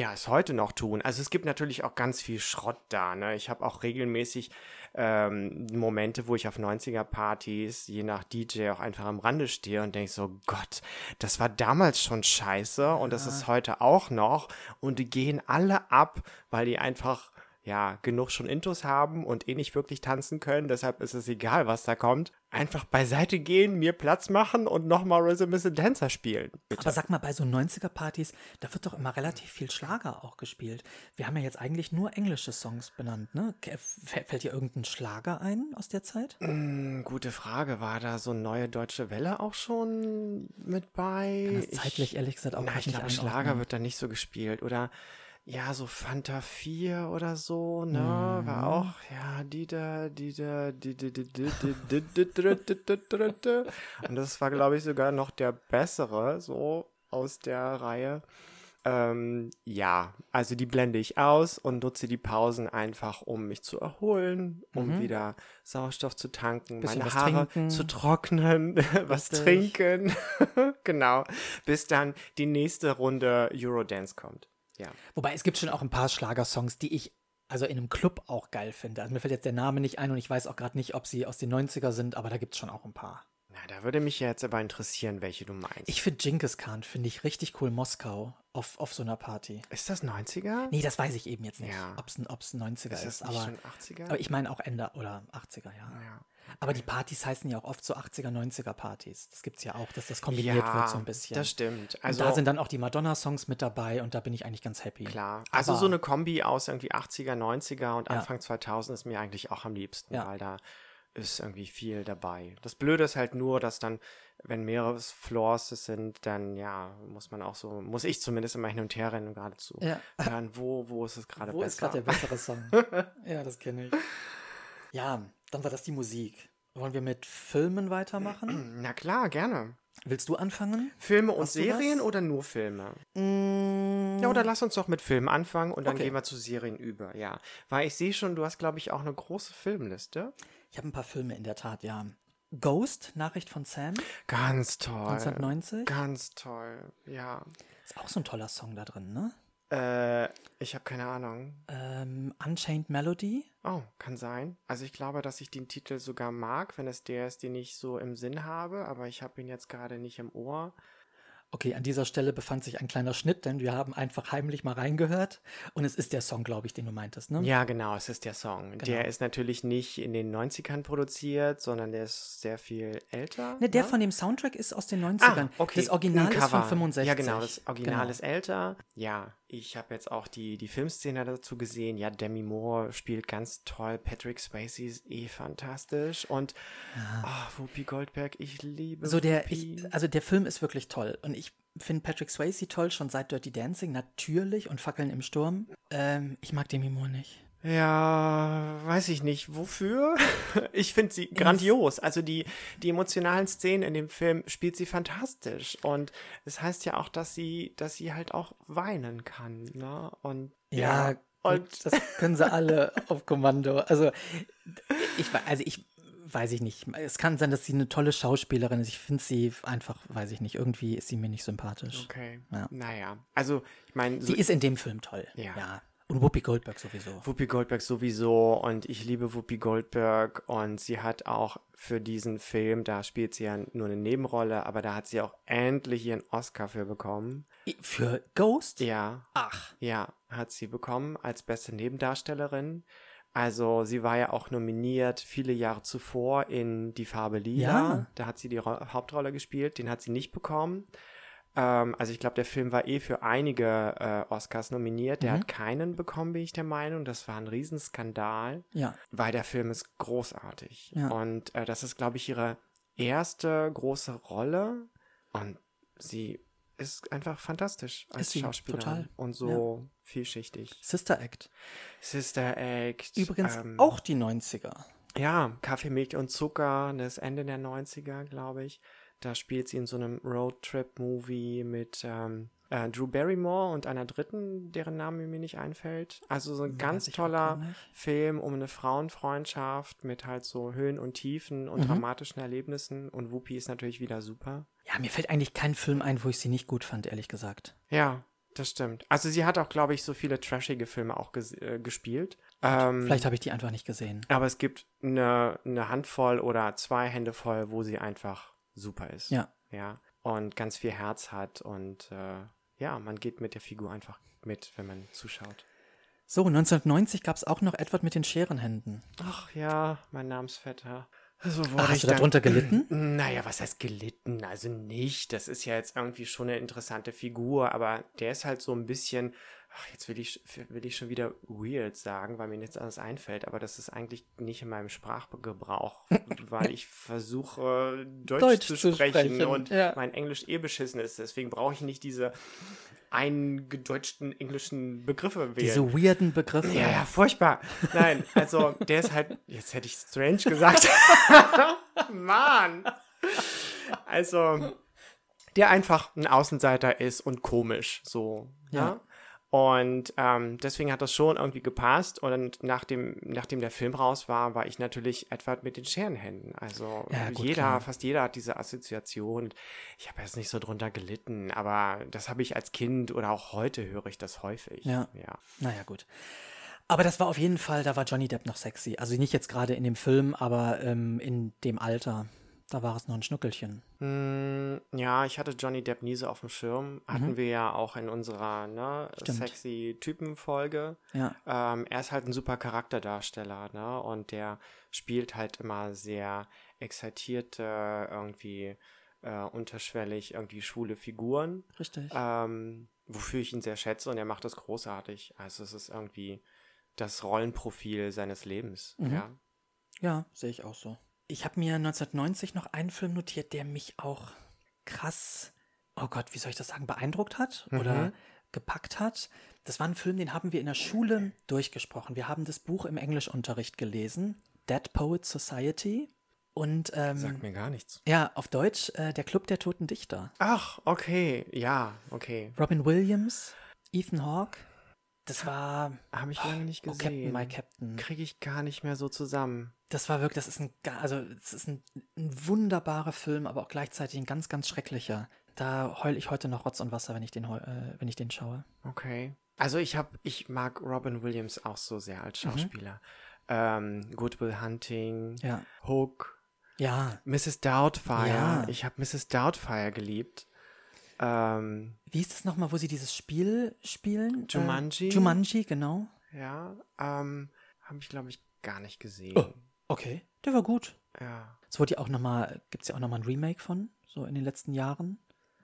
Ja, es heute noch tun. Also es gibt natürlich auch ganz viel Schrott da. Ne? Ich habe auch regelmäßig ähm, Momente, wo ich auf 90er-Partys, je nach DJ, auch einfach am Rande stehe und denke so, Gott, das war damals schon scheiße und das ist heute auch noch. Und die gehen alle ab, weil die einfach, ja, genug schon Intos haben und eh nicht wirklich tanzen können. Deshalb ist es egal, was da kommt. Einfach beiseite gehen, mir Platz machen und nochmal Rhythm is a Dancer spielen. Bitte. Aber sag mal, bei so 90er-Partys, da wird doch immer relativ viel Schlager auch gespielt. Wir haben ja jetzt eigentlich nur englische Songs benannt, ne? Fällt dir irgendein Schlager ein aus der Zeit? Hm, Gute Frage. War da so neue deutsche Welle auch schon mit bei? Kann das zeitlich ehrlich gesagt auch na, grad ich nicht glaube, Schlager wird da nicht so gespielt. Oder ja, so Fanta 4 oder so, ne, mhm. war auch, ja, die da, die da, die, die, die, die, die, die, die, Und das war, glaube ich, sogar noch der bessere, so, aus der Reihe. Ähm, ja, also die blende ich aus und nutze die Pausen einfach, um mich zu erholen, um mhm. wieder Sauerstoff zu tanken, Bisschen meine Haare trinken. zu trocknen, was trinken. genau, bis dann die nächste Runde Eurodance kommt. Ja. Wobei es gibt schon auch ein paar Schlagersongs, die ich also in einem Club auch geil finde. Also mir fällt jetzt der Name nicht ein und ich weiß auch gerade nicht, ob sie aus den 90er sind, aber da gibt es schon auch ein paar. Na, da würde mich jetzt aber interessieren, welche du meinst. Ich finde Genghis Khan, finde ich richtig cool, Moskau, auf, auf so einer Party. ist das 90er? Nee, das weiß ich eben jetzt nicht, Ja. ob es ein, ob's ein 90er ist ist. aber, schon 80er? aber ich meine auch Ende oder 80er, ja. ja. Aber die Partys heißen ja auch oft so 80er, 90er Partys. Das gibt es ja auch, dass das kombiniert ja, wird so ein bisschen. das stimmt. und Also da sind dann auch die Madonna-Songs mit dabei und da bin ich eigentlich ganz happy. Klar. Also Aber- so eine Kombi aus irgendwie 80er, 90er und Ja. Anfang 2000 ist mir eigentlich auch am liebsten, Ja. weil da ist irgendwie viel dabei. Das Blöde ist halt nur, dass dann, wenn mehrere Floors es sind, dann ja, muss man auch so, muss ich zumindest immer hin und her rennen und geradezu Ja. hören, wo, wo ist es gerade Wo ist besser. gerade der bessere Song? ja, das kenne ich. Ja, dann war das die Musik. Wollen wir mit Filmen weitermachen? Na klar, gerne. Willst du anfangen? Filme und Hast Serien oder nur Filme? Mm, Ja, oder lass uns doch mit Filmen anfangen und dann Okay. gehen wir zu Serien über, ja. Weil ich sehe schon, du hast, glaube ich, auch eine große Filmliste. Ich habe ein paar Filme in der Tat, ja. Ghost, Nachricht von Sam, Ganz toll. 1990. Ganz toll, ja. Ist auch so ein toller Song da drin, ne? Äh, ich habe keine Ahnung. Ähm, Unchained Melody. Oh, kann sein. Also ich glaube, dass ich den Titel sogar mag, wenn es der ist, den ich so im Sinn habe, aber ich habe ihn jetzt gerade nicht im Ohr. Okay, an dieser Stelle befand sich ein kleiner Schnitt, denn wir haben einfach heimlich mal reingehört. Und es ist der Song, glaube ich, den du meintest, ne? Ja, genau, es ist der Song. Der Genau. ist natürlich nicht in den 90ern produziert, sondern der ist sehr viel älter. Ne, der ne? von dem Soundtrack ist aus den 90ern. Ah, okay. Das Original ist von Cover. 65. Ja, genau, das Original Genau. ist älter. Ja, ich habe jetzt auch die, die Filmszene dazu gesehen. Ja, Demi Moore spielt ganz toll. Patrick Swayze ist eh fantastisch. Und ah, Whoopi Goldberg, ich liebe So der, ich, also der Film ist wirklich toll. Und ich finde Patrick Swayze toll, schon seit Dirty Dancing, natürlich, und Fackeln im Sturm. Ähm, ich mag Demi Moore nicht. Ja, weiß ich nicht. Wofür? Ich finde sie grandios. Also die, die emotionalen Szenen in dem Film spielt sie fantastisch. Und es heißt ja auch, dass sie, dass sie halt auch weinen kann. Ne? Und Ja, ja. gut, Und das können sie alle auf Kommando. Also ich, also ich weiß ich nicht. Es kann sein, dass sie eine tolle Schauspielerin ist. Ich finde sie einfach, weiß ich nicht, irgendwie ist sie mir nicht sympathisch. Okay. Ja. Naja. Also, ich meine, so, Sie ist in dem Film toll. Ja. Und Whoopi Goldberg sowieso. Whoopi Goldberg sowieso und ich liebe Whoopi Goldberg und sie hat auch für diesen Film, da spielt sie ja nur eine Nebenrolle, aber da hat sie auch endlich ihren Oscar für bekommen. Für Ghost? Ja, Ach. ja, hat sie bekommen als beste Nebendarstellerin. Also sie war ja auch nominiert viele Jahre zuvor in Die Farbe Lila. Ja. Da hat sie die Ro Hauptrolle gespielt, den hat sie nicht bekommen. Ähm, also ich glaube, der Film war eh für einige äh, Oscars nominiert. Der Mhm. hat keinen bekommen, bin ich der Meinung. Das war ein Riesenskandal, Ja. weil der Film ist großartig. Ja. Und äh, das ist, glaube ich, ihre erste große Rolle. Und sie ist einfach fantastisch als Schauspielerin. total. Und so vielschichtig. Sister Act. Sister Act. Übrigens ähm, auch die 90er. Ja, Kaffee, Milch und Zucker, das Ende der 90er, glaube ich. Da spielt sie in so einem Roadtrip-Movie mit ähm, äh, Drew Barrymore und einer dritten, deren Name mir nicht einfällt. Also so ein Weiß ganz ich toller. Film um eine Frauenfreundschaft mit halt so Höhen und Tiefen und Mhm. dramatischen Erlebnissen. Und Whoopi ist natürlich wieder super. Ja, mir fällt eigentlich kein Film ein, wo ich sie nicht gut fand, ehrlich gesagt. Ja, das stimmt. Also sie hat auch, glaube ich, so viele trashige Filme auch ges äh, gespielt. Ähm, Vielleicht habe ich die einfach nicht gesehen. Aber es gibt eine, eine Handvoll oder zwei Hände voll, wo sie einfach super ist. Ja. Ja. Und ganz viel Herz hat und äh, ja, man geht mit der Figur einfach mit, wenn man zuschaut. So, 1990 gab es auch noch Edward mit den Scherenhänden. Ach ja, mein Namensvetter. So wurde Ah, hast du darunter gelitten? Naja, was heißt gelitten? Also nicht. Das ist ja jetzt irgendwie schon eine interessante Figur, aber der ist halt so ein bisschen. Ach, jetzt will ich, will ich schon wieder weird sagen, weil mir nichts anderes einfällt, aber das ist eigentlich nicht in meinem Sprachgebrauch, weil ich versuche, Deutsch, Deutsch zu, zu sprechen, sprechen, und ja. mein Englisch eh beschissen ist. Deswegen brauche ich nicht diese eingedeutschten englischen Begriffe wählen. Diese weirden Begriffe. Ja, ja, furchtbar. Nein, also der ist halt, jetzt hätte ich strange gesagt. Mann. Also, der einfach ein Außenseiter ist und komisch, so. Ja. Ja. Und ähm, deswegen hat das schon irgendwie gepasst. Und nachdem, nachdem der Film raus war, war ich natürlich etwa mit den Scherenhänden. Also Ja, gut, jeder, klar. fast jeder hat diese Assoziation. Ich habe jetzt nicht so drunter gelitten, aber das habe ich als Kind oder auch heute höre ich das häufig. Ja. ja. Naja, gut. Aber das war auf jeden Fall, da war Johnny Depp noch sexy. Also nicht jetzt gerade in dem Film, aber ähm, in dem Alter. Da war es noch ein Schnuckelchen. Mm, Ja, ich hatte Johnny Depp nie so auf dem Schirm. Hatten wir ja auch in unserer ne, sexy Typen-Folge. Ja. Ähm, er ist halt ein super Charakterdarsteller, ne? Und der spielt halt immer sehr exaltierte, irgendwie äh, unterschwellig, irgendwie schwule Figuren. Richtig. Ähm, wofür ich ihn sehr schätze und er macht das großartig. Also es ist irgendwie das Rollenprofil seines Lebens. Mhm. Ja. Ja, sehe ich auch so. Ich habe mir 1990 noch einen Film notiert, der mich auch krass, oh Gott, wie soll ich das sagen, beeindruckt hat oder Mhm. gepackt hat. Das war ein Film, den haben wir in der Schule durchgesprochen. Wir haben das Buch im Englischunterricht gelesen, Dead Poet Society. Und ähm, Sagt mir gar nichts. ja, auf Deutsch äh, der Club der Toten Dichter. Ach, okay. Ja, okay. Robin Williams, Ethan Hawke. Das war Habe ich lange nicht Oh, gesehen. Captain, My Captain. Kriege ich gar nicht mehr so zusammen. Das war wirklich, das ist ein, also es ist ein, ein wunderbarer Film, aber auch gleichzeitig ein ganz, ganz schrecklicher. Da heul ich heute noch Rotz und Wasser, wenn ich den, äh, wenn ich den schaue. Okay. Also ich habe, ich mag Robin Williams auch so sehr als Mhm. Schauspieler. Ähm, Good Will Hunting, Ja. Hook, Ja. Mrs. Doubtfire. Ja. Ich habe Mrs. Doubtfire geliebt. Ähm, Wie ist das nochmal, wo sie dieses Spiel spielen? Jumanji? Äh, Jumanji, genau. ja, ähm, habe ich glaube ich gar nicht gesehen. Oh. Okay, der war gut. Ja. Es wurde ja auch nochmal, gibt es ja auch nochmal ein Remake von, so in den letzten Jahren.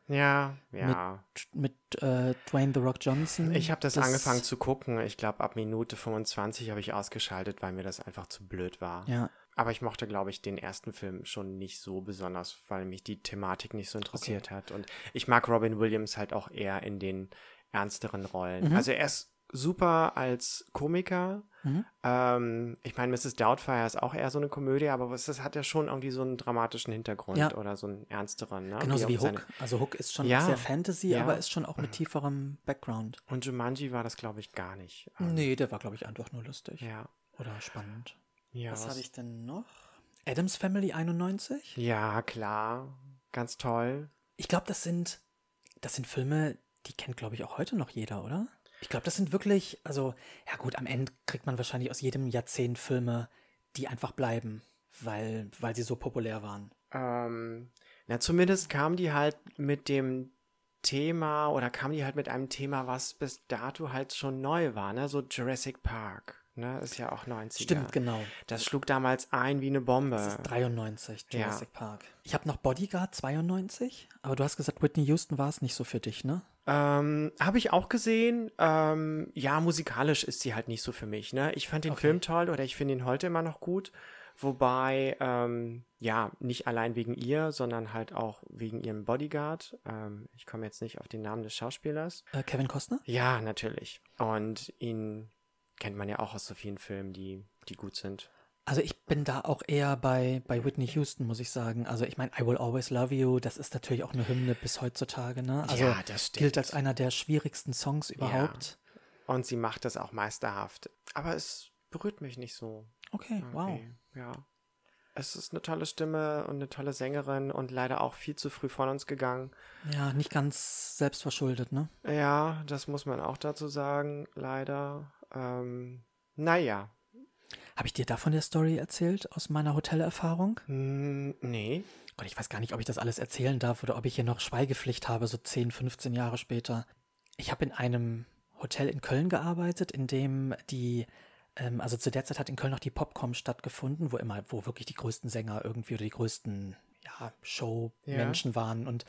Ja, ja. Mit äh, Dwayne The Rock Johnson. Ich habe das, angefangen zu gucken. Ich glaube, ab Minute 25 habe ich ausgeschaltet, weil mir das einfach zu blöd war. Ja, Aber ich mochte, glaube ich, den ersten Film schon nicht so besonders, weil mich die Thematik nicht so interessiert hat. Und ich mag Robin Williams halt auch eher in den ernsteren Rollen. Mhm. Also er ist super als Komiker. Mhm. Ähm, ich meine, Mrs. Doubtfire ist auch eher so eine Komödie, aber es ist, hat ja schon irgendwie so einen dramatischen Hintergrund Ja. oder so einen ernsteren. Ne? genauso wie seine- Hook. Also Hook ist schon Ja, sehr Fantasy, ja. aber ist schon auch mit tieferem Background. Und Jumanji war das, glaube ich, gar nicht. Ähm, Nee, der war, glaube ich, einfach nur lustig. Ja. Oder spannend. Ja, was habe ich denn noch? Adams Family 91? Ja, klar. Ganz toll. Ich glaube, das sind, das sind Filme, die kennt, glaube ich, auch heute noch jeder, oder? Ich glaube, das sind wirklich, also, ja gut, am Ende kriegt man wahrscheinlich aus jedem Jahrzehnt Filme, die einfach bleiben, weil, weil sie so populär waren. Ähm, na, zumindest kam die halt mit dem Thema oder kam die halt mit einem Thema, was bis dato halt schon neu war, ne? So Jurassic Park, ne? Ist ja auch 90er. Stimmt, genau. Das schlug damals ein wie eine Bombe. Das ist 93, Ja. Jurassic Park. Ich habe noch Bodyguard 92, aber du hast gesagt, Whitney Houston war es nicht so für dich, ne? Ähm, habe ich auch gesehen. Ähm, ja, musikalisch ist sie halt nicht so für mich, ne? Ich fand den Okay. Film toll oder ich finde ihn heute immer noch gut. Wobei, ähm, ja, nicht allein wegen ihr, sondern halt auch wegen ihrem Bodyguard. Ähm, ich komme jetzt nicht auf den Namen des Schauspielers. Äh, Kevin Costner? Ja, natürlich. Und ihn kennt man ja auch aus so vielen Filmen, die, die gut sind. Also ich bin da auch eher bei, bei Whitney Houston, muss ich sagen. Also ich meine, I Will Always Love You, das ist natürlich auch eine Hymne bis heutzutage, ne? Also Ja, das stimmt. gilt als einer der schwierigsten Songs überhaupt. Und sie macht das auch meisterhaft. Aber es berührt mich nicht so. Okay, wow. Okay, Ja. Es ist eine tolle Stimme und eine tolle Sängerin und leider auch viel zu früh von uns gegangen. Ja, nicht ganz selbstverschuldet, ne? Ja, das muss man auch dazu sagen, leider. Ähm, naja. Habe ich dir davon der Story erzählt aus meiner Hotelerfahrung? Hm, nee. Gott, ich weiß gar nicht, ob ich das alles erzählen darf oder ob ich hier noch Schweigepflicht habe, so 10, 15 Jahre später. Ich habe in einem Hotel in Köln gearbeitet, in dem die, ähm, also zu der Zeit hat in Köln noch die Popcom stattgefunden, wo immer, wo wirklich die größten Sänger irgendwie oder die größten, ja, Show-Menschen waren. Und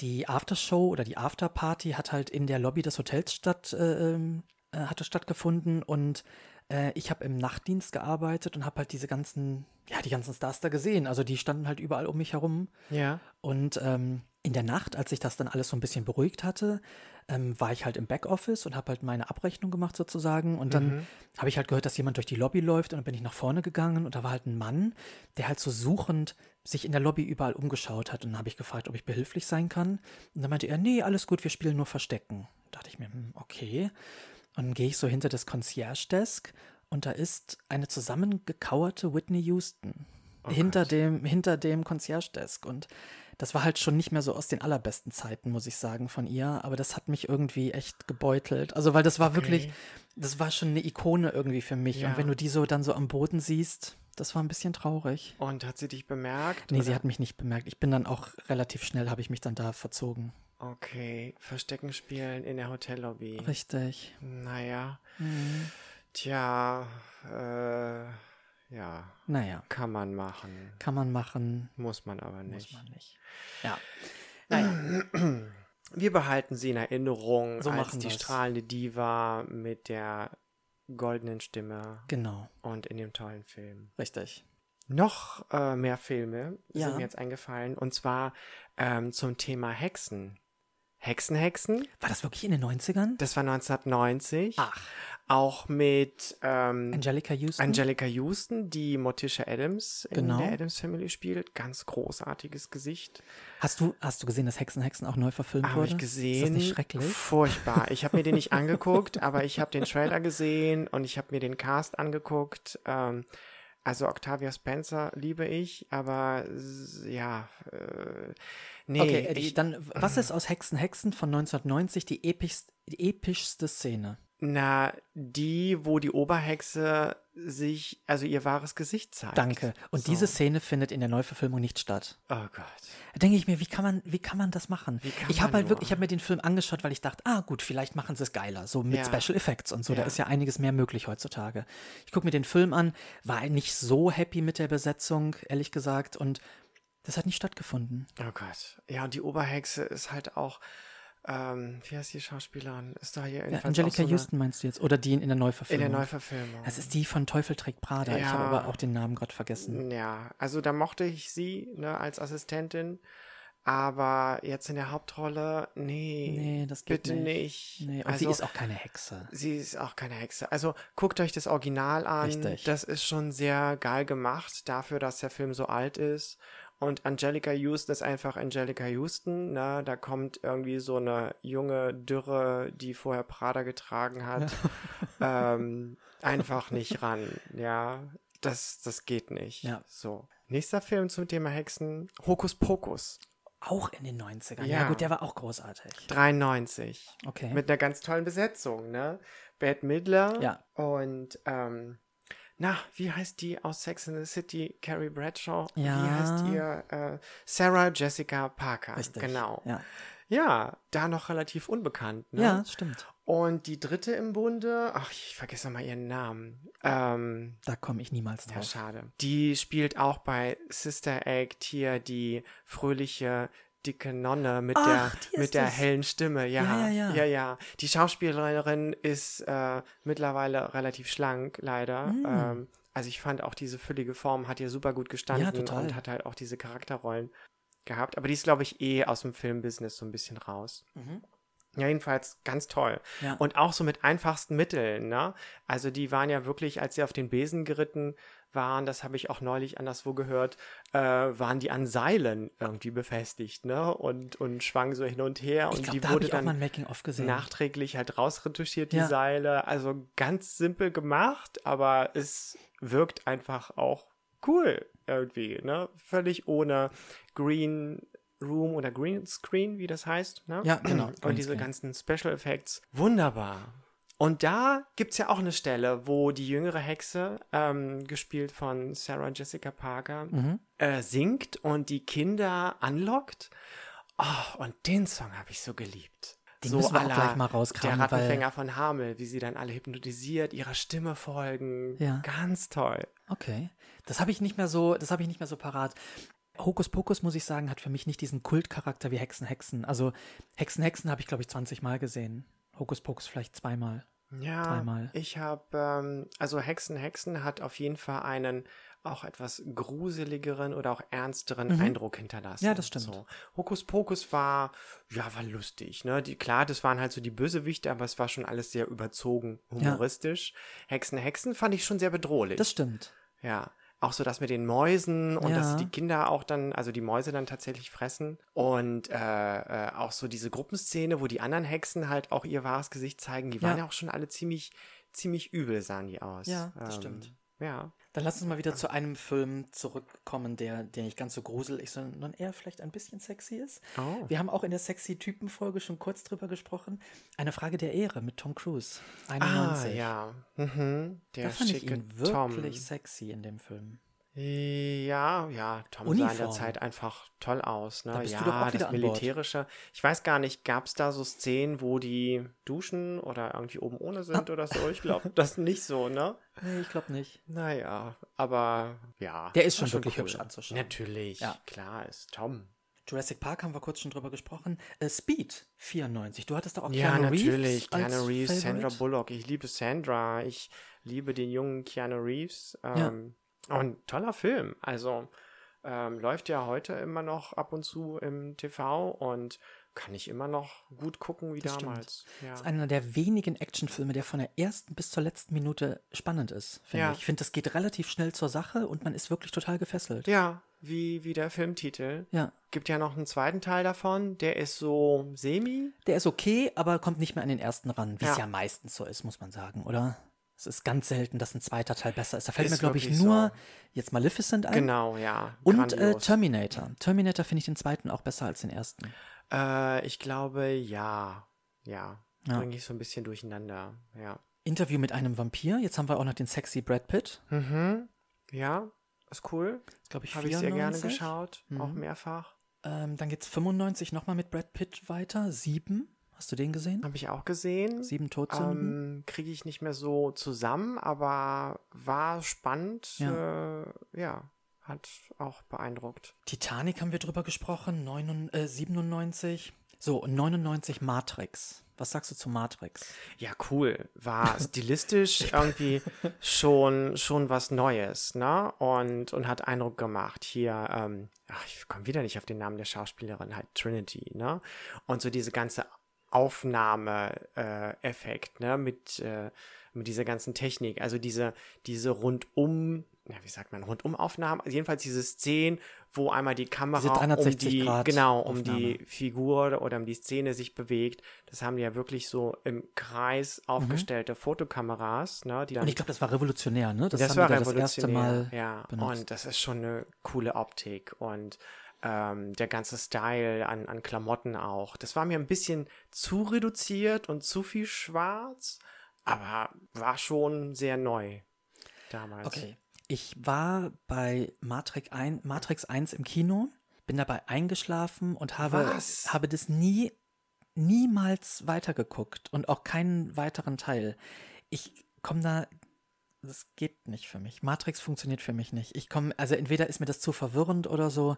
die Aftershow oder die Afterparty hat halt in der Lobby des Hotels statt, äh, ähm, äh, hatte stattgefunden und Äh, ich habe im Nachtdienst gearbeitet und habe halt diese ganzen, ja, die ganzen Stars da gesehen. Also die standen halt überall um mich herum. Ja. Und ähm, in der Nacht, als sich das dann alles so ein bisschen beruhigt hatte, ähm, war ich halt im Backoffice und habe halt meine Abrechnung gemacht sozusagen. Und dann Mhm. habe ich halt gehört, dass jemand durch die Lobby läuft und dann bin ich nach vorne gegangen und da war halt ein Mann, der halt so suchend sich in der Lobby überall umgeschaut hat. Und dann habe ich gefragt, ob ich behilflich sein kann. Und dann meinte er, nee, alles gut, wir spielen nur Verstecken. Da dachte ich mir, hm, okay. Und dann gehe ich so hinter das Concierge-Desk und da ist eine zusammengekauerte Whitney Houston. hinter, dem, hinter dem Concierge-Desk. Und das war halt schon nicht mehr so aus den allerbesten Zeiten, muss ich sagen, von ihr. Aber das hat mich irgendwie echt gebeutelt. Also, weil das war wirklich, das war schon eine Ikone irgendwie für mich. Ja. Und wenn du die so dann so am Boden siehst, das war ein bisschen traurig. Und hat sie dich bemerkt? Nee, sie oder? hat mich nicht bemerkt. Ich bin dann auch relativ schnell, habe ich mich dann da verzogen. Okay, Verstecken spielen in der Hotellobby. Richtig. Naja, Mhm. tja, äh, ja, Naja, kann man machen. kann man machen, Muss man aber muss nicht. man nicht. Ja. Naja, Wir behalten sie in Erinnerung So als machen die wir's. strahlende Diva mit der goldenen Stimme genau, und in dem tollen Film. richtig. Noch äh, mehr Filme Ja. sind mir jetzt eingefallen und zwar ähm, zum Thema Hexen. Hexen, Hexen, War das wirklich in den 90ern? das war 1990. Ach, Auch mit ähm, Angelica Houston? Angelica Houston, die Morticia Adams in Genau. der Adams Family spielt. Ganz großartiges Gesicht. Hast du, hast du gesehen, dass Hexen Hexen auch neu verfilmt Habe wurde? ich gesehen. Ist das nicht schrecklich? Furchtbar. Ich habe mir den nicht angeguckt, aber ich habe den Trailer gesehen und ich habe mir den Cast angeguckt. Ähm, also Octavia Spencer liebe ich, aber ja, äh, nee. okay, Eddie, ich, dann, was ist aus Hexen Hexen von 1990 die, epischst, die epischste Szene? Na, die, wo die Oberhexe sich, also ihr wahres Gesicht zeigt. Danke. Und So. diese Szene findet in der Neuverfilmung nicht statt. Oh Gott. Da denke ich mir, wie kann man, wie kann man das machen? Ich habe halt wirklich, ich habe mir den Film angeschaut, weil ich dachte, ah gut, vielleicht machen sie es geiler, so mit Ja. Special Effects und so. Da Ja. ist ja einiges mehr möglich heutzutage. Ich gucke mir den Film an, war nicht so happy mit der Besetzung, ehrlich gesagt, und das hat nicht stattgefunden. Oh Gott. Ja, und die Oberhexe ist halt auch, ähm, wie heißt die Schauspielerin? Ist da hier Ja, Angelica so Houston meinst du jetzt? Oder die in, in der in Neuverfilmung? der Neuverfilmung. Das ist die von Teufel trägt Prada. Ich Ja. habe aber auch den Namen gerade vergessen. Ja, also da mochte ich sie ne, als Assistentin, aber jetzt in der Hauptrolle, nee, Nee, das geht bitte nicht. nicht. Nee, und also, sie ist auch keine Hexe. sie ist auch keine Hexe. Also guckt euch das Original an. Richtig. Das ist schon sehr geil gemacht dafür, dass der Film so alt ist. Und Angelica Houston ist einfach Angelica Houston. Ne? Da kommt irgendwie so eine junge Dürre, die vorher Prada getragen hat, ähm, einfach nicht ran. Ja, das, das geht nicht. Ja. So. Nächster Film zum Thema Hexen: Hokus Pokus. Auch in den 90ern. Ja. Ja. gut, der war auch großartig. 93. Okay. Mit einer ganz tollen Besetzung, ne? Bette Midler Ja. und ähm, na, wie heißt die aus Sex in the City? Carrie Bradshaw? Ja. Wie heißt ihr? Äh, Sarah Jessica Parker. Richtig. Genau. Ja, Ja, da noch relativ unbekannt, ne? ja stimmt. Und die dritte im Bunde, ach, ich vergesse mal ihren Namen. Ähm, Da komme ich niemals ja, drauf. schade. Die spielt auch bei Sister Act hier die fröhliche dicke Nonne mit Ach, der mit der hellen Stimme. Ja, Ja, ja, ja. ja, ja. Die Schauspielerin ist äh, mittlerweile relativ schlank, leider. Mm. Ähm, also ich fand auch diese füllige Form hat ihr super gut gestanden und hat halt auch diese Charakterrollen gehabt. Aber die ist, glaube ich, eh aus dem Filmbusiness so ein bisschen raus. Mhm. Ja, jedenfalls ganz toll. Ja. Und auch so mit einfachsten Mitteln, ne? Also die waren ja wirklich, als sie auf den Besen geritten waren, das habe ich auch neulich anderswo gehört, äh, waren die an Seilen irgendwie befestigt, ne? Und, und schwangen so hin und her. Ich und die da wurde ich auch dann mal Making-of gesehen. nachträglich halt rausretuschiert, die Ja. Seile. Also ganz simpel gemacht, aber es wirkt einfach auch cool irgendwie, ne? Völlig ohne Green Room oder Green Screen, wie das heißt, ne? Ja, genau, Und diese ganzen Special Effects. Wunderbar. Und da gibt es ja auch eine Stelle, wo die jüngere Hexe, ähm, gespielt von Sarah Jessica Parker, Mhm. äh, singt und die Kinder anlockt. Oh, und den Song habe ich so geliebt. Den so müssen wir gleich mal rauskramen, Der Rattenfänger von Hamel, wie sie dann alle hypnotisiert, ihrer Stimme folgen. Ja. Ganz toll. Okay. Das habe ich nicht mehr so, das habe ich nicht mehr so parat. Hokus Pokus, muss ich sagen, hat für mich nicht diesen Kultcharakter wie Hexen Hexen. Also Hexen Hexen habe ich, glaube ich, 20 Mal gesehen. Hokus Pokus vielleicht zweimal. Ja, Dreimal. ich habe, ähm, also Hexen, Hexen hat auf jeden Fall einen auch etwas gruseligeren oder auch ernsteren Mhm. Eindruck hinterlassen. Ja, das stimmt. So. Hokus Pokus war, ja, war lustig, ne? Die, klar, das waren halt so die Bösewichte, aber es war schon alles sehr überzogen, humoristisch. Hexen, Hexen fand ich schon sehr bedrohlich. Das stimmt. Ja. Auch so das mit den Mäusen und Ja. dass die Kinder auch dann, also die Mäuse dann tatsächlich fressen. Und äh, äh, auch so diese Gruppenszene, wo die anderen Hexen halt auch ihr wahres Gesicht zeigen, die Ja. waren ja auch schon alle ziemlich, ziemlich übel, sahen die aus. Ja, das stimmt. Ja. Dann lass uns mal wieder zu einem Film zurückkommen, der, der nicht ganz so gruselig, sondern eher vielleicht ein bisschen sexy ist. Oh. Wir haben auch in der Sexy-Typen-Folge schon kurz drüber gesprochen. Eine Frage der Ehre mit Tom Cruise. 91. Ah, ja. Mhm. Der Da fand ich ihn wirklich Tom. sexy in dem Film. Ja, ja, Tom sah in der Uniform. Zeit einfach toll aus. Ne? Da bist du ja, das. Militärische. Ich weiß gar nicht, gab es da so Szenen, wo die duschen oder irgendwie oben ohne sind oder so? Ich glaube, das nicht so, ne? Nee, ich glaube nicht. Naja, aber ja. Der ist schon wirklich hübsch anzuschauen. Natürlich, Ja. klar, ist Tom. Jurassic Park haben wir kurz schon drüber gesprochen. Äh, Speed 94. Du hattest da auch Ja, Keanu natürlich. Reeves als Keanu Reeves, Sandra Favorite? Bullock. Ich liebe Sandra. Ich liebe den jungen Keanu Reeves. Ähm, Und toller Film. Also ähm, läuft ja heute immer noch ab und zu im TV und kann ich immer noch gut gucken wie Das damals. Ja. Das ist einer der wenigen Actionfilme, der von der ersten bis zur letzten Minute spannend ist, finde Ja. ich. Ich finde, das geht relativ schnell zur Sache und man ist wirklich total gefesselt. ja, wie, wie der Filmtitel. Ja. Gibt ja noch einen zweiten Teil davon. Der ist so semi. Der ist okay, aber kommt nicht mehr an den ersten ran, wie es Ja. ja meistens so ist, muss man sagen, oder? Es ist ganz selten, dass ein zweiter Teil besser ist. Da fällt Ist mir, glaube ich, nur so. jetzt Maleficent ein. Genau, ja. Und äh. Terminator. Terminator finde ich den zweiten auch besser als den ersten. Äh, ich glaube, ja. Ja. Ja. Bringe ich so ein bisschen durcheinander. Ja. Interview mit einem Vampir. Jetzt haben wir auch noch den sexy Brad Pitt. Mhm. Ja, ist cool. Glaube ich Habe ich sehr gerne 94. geschaut. Auch Mhm. mehrfach. Ähm, dann geht's 95 nochmal mit Brad Pitt weiter. Sieben. Hast du den gesehen? Habe ich auch gesehen. Sieben Todsünden. Ähm, Kriege ich nicht mehr so zusammen, aber war spannend. Ja. Äh, ja, hat auch beeindruckt. Titanic haben wir drüber gesprochen. 9, äh, 97. So, und 99 Matrix. Was sagst du zu Matrix? Ja, cool. War stilistisch irgendwie schon, schon was Neues, ne? Und, und hat Eindruck gemacht. Hier, ähm, ach, ich komme wieder nicht auf den Namen der Schauspielerin, halt Trinity, ne? Und so diese ganze Aufnahme-Effekt, ne? Mit, äh, mit dieser ganzen Technik. Also diese, diese rundum, ja, wie sagt man, Rundum-Aufnahmen. Also jedenfalls diese Szenen, wo einmal die Kamera Diese 360 um die, Grad genau, um Aufnahme. die Figur oder um die Szene sich bewegt. Das haben die ja wirklich so im Kreis aufgestellte Fotokameras, ne? Die dann Und ich glaube, das war revolutionär, ne? das, haben war da das erste revolutionär. Mal ja. benutzt. Und das ist schon eine coole Optik und ähm, der ganze Style an, an Klamotten auch. Das war mir ein bisschen zu reduziert und zu viel schwarz, aber war schon sehr neu damals. Okay. Ich war bei Matrix 1, Matrix 1 im Kino, bin dabei eingeschlafen und habe, Was? habe das nie, niemals weitergeguckt und auch keinen weiteren Teil. Ich komme da, das geht nicht für mich. Matrix funktioniert für mich nicht. Ich komme, also entweder ist mir das zu verwirrend oder so.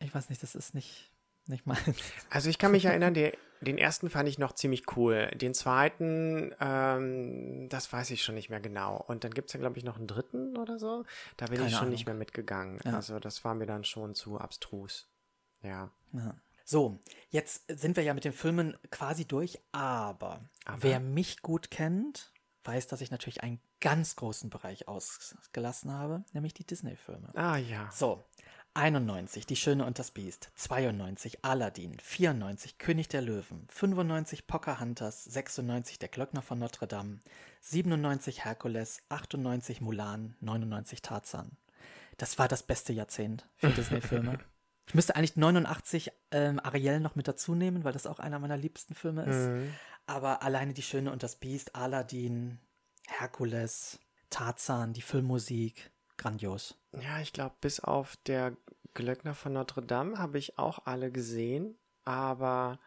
Ich weiß nicht, das ist nicht, nicht meins. Also ich kann mich erinnern, der, den ersten fand ich noch ziemlich cool. Den zweiten, ähm, das weiß ich schon nicht mehr genau. Und dann gibt es ja, glaube ich, noch einen dritten oder so. Da bin Keine ich schon Ahnung. nicht mehr mitgegangen. Ja. Also das war mir dann schon zu abstrus. Ja. Ja. So, jetzt sind wir ja mit den Filmen quasi durch, aber, Aber? wer mich gut kennt, weiß, dass ich natürlich einen ganz großen Bereich ausgelassen habe, nämlich die Disney-Filme. Ah ja. So, 91, Die Schöne und das Biest, 92, Aladdin, 94, König der Löwen, 95, Pocahontas, 96, Der Glöckner von Notre Dame, 97, Herkules, 98, Mulan, 99, Tarzan. Das war das beste Jahrzehnt für Disney-Filme. Ich müsste eigentlich 89 ähm, Ariel noch mit dazu nehmen, weil das auch einer meiner liebsten Filme ist. Mhm. Aber alleine Die Schöne und das Biest, Aladdin, Herkules, Tarzan, die Filmmusik, grandios. Ja, ich glaube, bis auf der Glöckner von Notre Dame habe ich auch alle gesehen, aber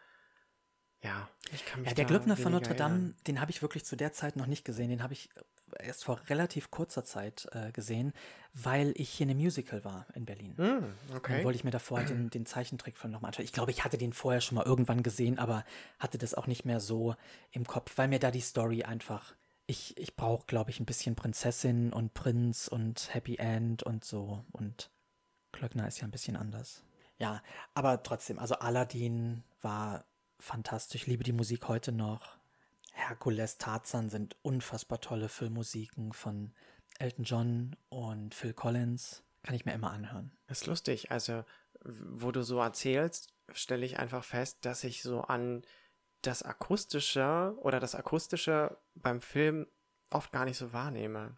ja, ich kann mich Ja, der Glöckner von Notre Dame, erinnern. den habe ich wirklich zu der Zeit noch nicht gesehen. Den habe ich erst vor relativ kurzer Zeit äh, gesehen, weil ich hier in einem Musical war in Berlin. Dann okay. wollte ich mir davor halt den, den Zeichentrickfilm nochmal anschauen. Ich glaube, ich hatte den vorher schon mal irgendwann gesehen, aber hatte das auch nicht mehr so im Kopf, weil mir da die Story einfach. Ich, ich brauche, glaube ich, ein bisschen Prinzessin und Prinz und Happy End und so. Und Klöckner ist ja ein bisschen anders. Ja, aber trotzdem, also Aladdin war fantastisch. Liebe die Musik heute noch. Herkules, Tarzan sind unfassbar tolle Filmmusiken von Elton John und Phil Collins. Kann ich mir immer anhören. Das ist lustig. Also, wo du so erzählst, stelle ich einfach fest, dass ich so an das Akustische oder das Akustische beim Film oft gar nicht so wahrnehme.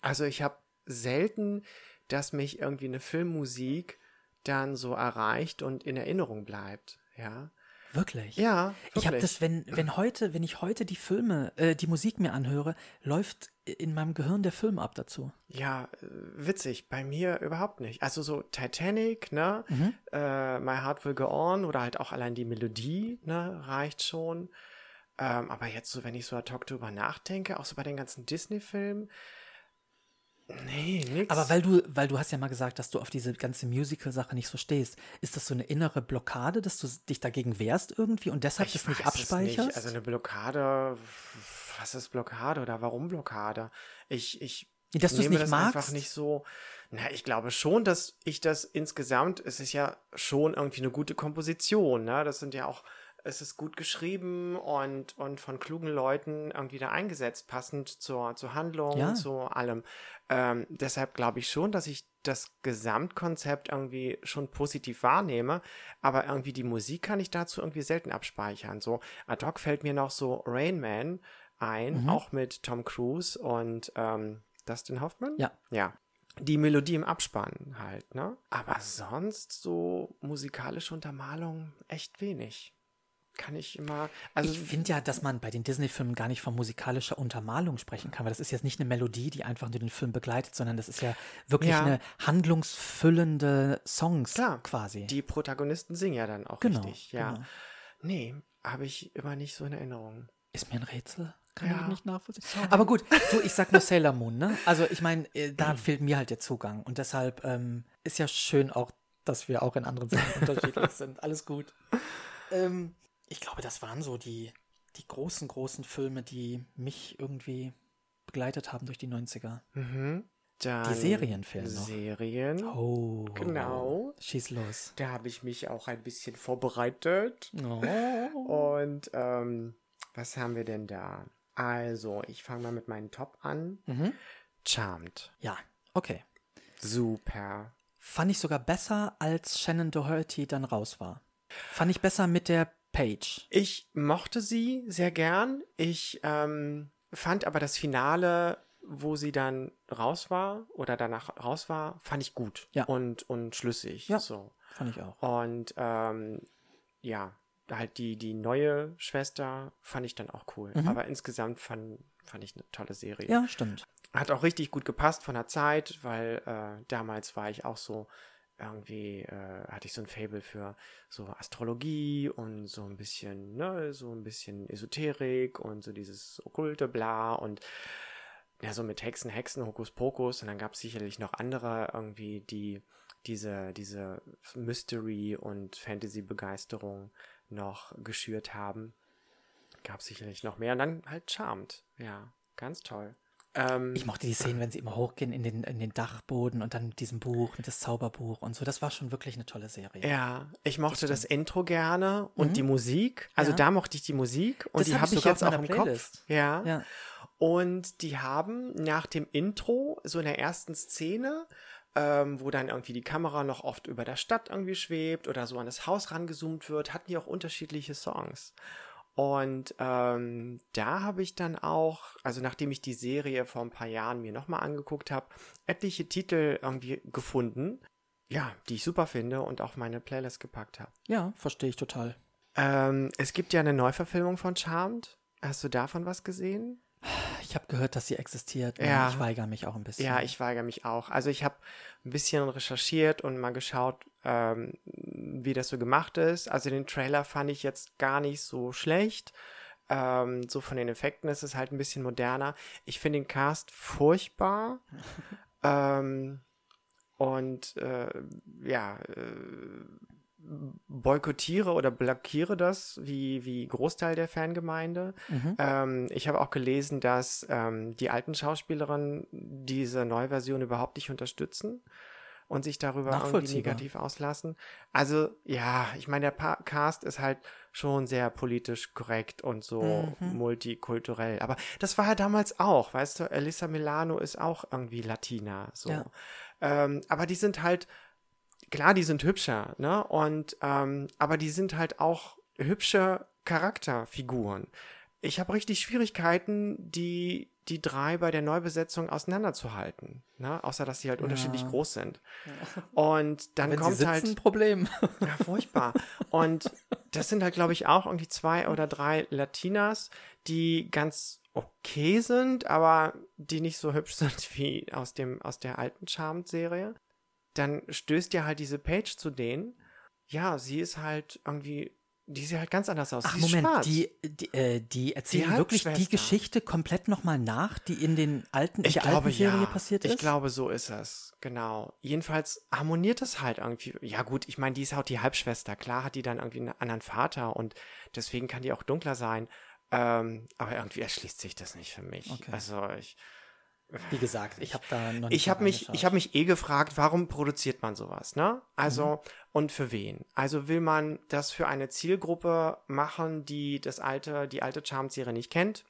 Also, ich habe selten, dass mich irgendwie eine Filmmusik dann so erreicht und in Erinnerung bleibt. Ja. Wirklich? Ja, Ich habe wirklich. das, wenn, wenn heute, wenn ich heute die Filme, äh, die Musik mir anhöre, läuft in meinem Gehirn der Film ab dazu. Ja, äh, witzig. Bei mir überhaupt nicht. Also so Titanic, ne? Mhm. Äh, My Heart Will Go On oder halt auch allein die Melodie, ne? Reicht schon. Ähm, aber jetzt so, wenn ich so ad hoc drüber nachdenke, auch so bei den ganzen Disney-Filmen, nee, nix. Aber weil du, weil du hast ja mal gesagt, dass du auf diese ganze Musical-Sache nicht so stehst, ist das so eine innere Blockade, dass du dich dagegen wehrst irgendwie und deshalb das nicht es abspeicherst? Nicht. Also eine Blockade, was ist Blockade oder warum Blockade? Ich, ich dass du es nicht das magst? einfach nicht so. Na, ich glaube schon, dass ich das insgesamt, es ist ja schon irgendwie eine gute Komposition, ne? Das sind ja auch, es ist gut geschrieben und, und von klugen Leuten irgendwie da eingesetzt, passend zur, zur Handlung, Ja. zu allem. Ähm, deshalb glaube ich schon, dass ich das Gesamtkonzept irgendwie schon positiv wahrnehme, aber irgendwie die Musik kann ich dazu irgendwie selten abspeichern. So ad hoc fällt mir noch so Rain Man ein, Mhm. auch mit Tom Cruise und ähm, Dustin Hoffman? Ja. Ja. Die Melodie im Abspann halt, ne? Aber sonst so musikalische Untermalung echt wenig. Kann ich immer. Also ich finde ja, dass man bei den Disney-Filmen gar nicht von musikalischer Untermalung sprechen kann, weil das ist jetzt nicht eine Melodie, die einfach nur den Film begleitet, sondern das ist ja wirklich Ja. eine handlungsfüllende Songs Klar, quasi. die Protagonisten singen ja dann auch Genau, richtig. Ja. genau. Nee, habe ich immer nicht so in Erinnerung. Ist mir ein Rätsel. Kann Ja. ich nicht nachvollziehen. Aber gut, du, ich sag nur Sailor Moon, ne? Also ich meine, äh, da fehlt mir halt der Zugang. Und deshalb ähm, ist ja schön auch, dass wir auch in anderen Sachen unterschiedlich sind. Alles gut. Ähm, ich glaube, das waren so die, die großen, großen Filme, die mich irgendwie begleitet haben durch die 90er. Mhm. Dann Serien fehlen noch. Serien. Oh. Genau. Schieß los. Da habe ich mich auch ein bisschen vorbereitet. Oh. Und ähm, was haben wir denn da? Also, ich fange mal mit meinem Top an. Mhm. Charmed. Ja, okay. Super. Fand ich sogar besser, als Shannon Doherty dann raus war. Fand ich besser mit der Page. Ich mochte sie sehr gern. Ich ähm, fand aber das Finale, wo sie dann raus war oder danach raus war, fand ich gut Ja. und, und schlüssig. Ja. So. Fand ich auch. Und ähm, ja, halt die, die neue Schwester fand ich dann auch cool. Mhm. Aber insgesamt fand, fand ich eine tolle Serie. Ja, stimmt. Hat auch richtig gut gepasst von der Zeit, weil äh, damals war ich auch so irgendwie, äh, hatte ich so ein Fable für so Astrologie und so ein bisschen, ne, so ein bisschen Esoterik und so dieses okkulte Bla und ja, so mit Hexen, Hexen, Hokuspokus und dann gab es sicherlich noch andere irgendwie, die diese, diese Mystery- und Fantasy-Begeisterung noch geschürt haben. Gab sicherlich noch mehr und dann halt Charmed. Ja, ganz toll. Ähm, Ich mochte die Szenen, wenn sie immer hochgehen in den, in den Dachboden und dann mit diesem Buch, mit das Zauberbuch und so. Das war schon wirklich eine tolle Serie. Ja, ich mochte das, Intro gerne und Mhm. die Musik. Also Ja. da mochte ich die Musik und Das die hab habe ich ich jetzt auch im Kopf. Playlist. Ja. Ja. Und die haben nach dem Intro, so in der ersten Szene, ähm, wo dann irgendwie die Kamera noch oft über der Stadt irgendwie schwebt oder so an das Haus rangezoomt wird, hatten die auch unterschiedliche Songs. Und ähm, da habe ich dann auch, also nachdem ich die Serie vor ein paar Jahren mir nochmal angeguckt habe, etliche Titel irgendwie gefunden, ja, die ich super finde und auf meine Playlist gepackt habe. Ja, verstehe ich total. Ähm, es gibt ja eine Neuverfilmung von Charmed. Hast du davon was gesehen? Habe gehört, dass sie existiert. Ja. Ich weigere mich auch ein bisschen. Ja, ich weigere mich auch. Also ich habe ein bisschen recherchiert und mal geschaut, ähm, wie das so gemacht ist. Also den Trailer fand ich jetzt gar nicht so schlecht. Ähm, so von den Effekten ist es halt ein bisschen moderner. Ich finde den Cast furchtbar. ähm, und äh, ja, äh, boykottiere oder blockiere das wie, wie Großteil der Fangemeinde. Mhm. Ähm, ich habe auch gelesen, dass ähm, die alten Schauspielerinnen diese Neuversion überhaupt nicht unterstützen und sich darüber irgendwie negativ auslassen. Also ja, ich meine, der pa Cast ist halt schon sehr politisch korrekt und so Mhm. multikulturell. Aber das war ja damals auch, weißt du, Elisa Milano ist auch irgendwie Latina. So. Ja. Ähm, aber die sind halt, klar, die sind hübscher, ne? Und ähm, aber die sind halt auch hübsche Charakterfiguren. Ich habe richtig Schwierigkeiten, die die drei bei der Neubesetzung auseinanderzuhalten, ne? Außer dass sie halt unterschiedlich Ja. groß sind. Und dann Wenn kommt sie sitzen, halt ein Problem. ja, furchtbar. Und das sind halt, glaube ich, auch irgendwie zwei oder drei Latinas, die ganz okay sind, aber die nicht so hübsch sind wie aus dem, aus der alten Charmed-Serie. Dann stößt ja halt diese Page zu denen. Ja, sie ist halt irgendwie, die sieht halt ganz anders aus. Ach, Moment, schwarz. die, die, äh, die erzählen Die wirklich die. Geschichte komplett nochmal nach, die in den alten, in Ich der glaube, alten Serie ja. passiert ist? Ich glaube, so ist es. Genau. Jedenfalls harmoniert es halt irgendwie. Ja, gut, ich meine, die ist auch die Halbschwester. Klar hat die dann irgendwie einen anderen Vater und deswegen kann die auch dunkler sein. Ähm, aber irgendwie erschließt sich das nicht für mich. Okay. Also ich, Wie gesagt, ich habe da noch nicht ich habe mich, ich habe mich eh gefragt, warum produziert man sowas, ne? Also Mhm. und für wen? Also will man das für eine Zielgruppe machen, die das alte, die alte Charmed-Serie nicht kennt,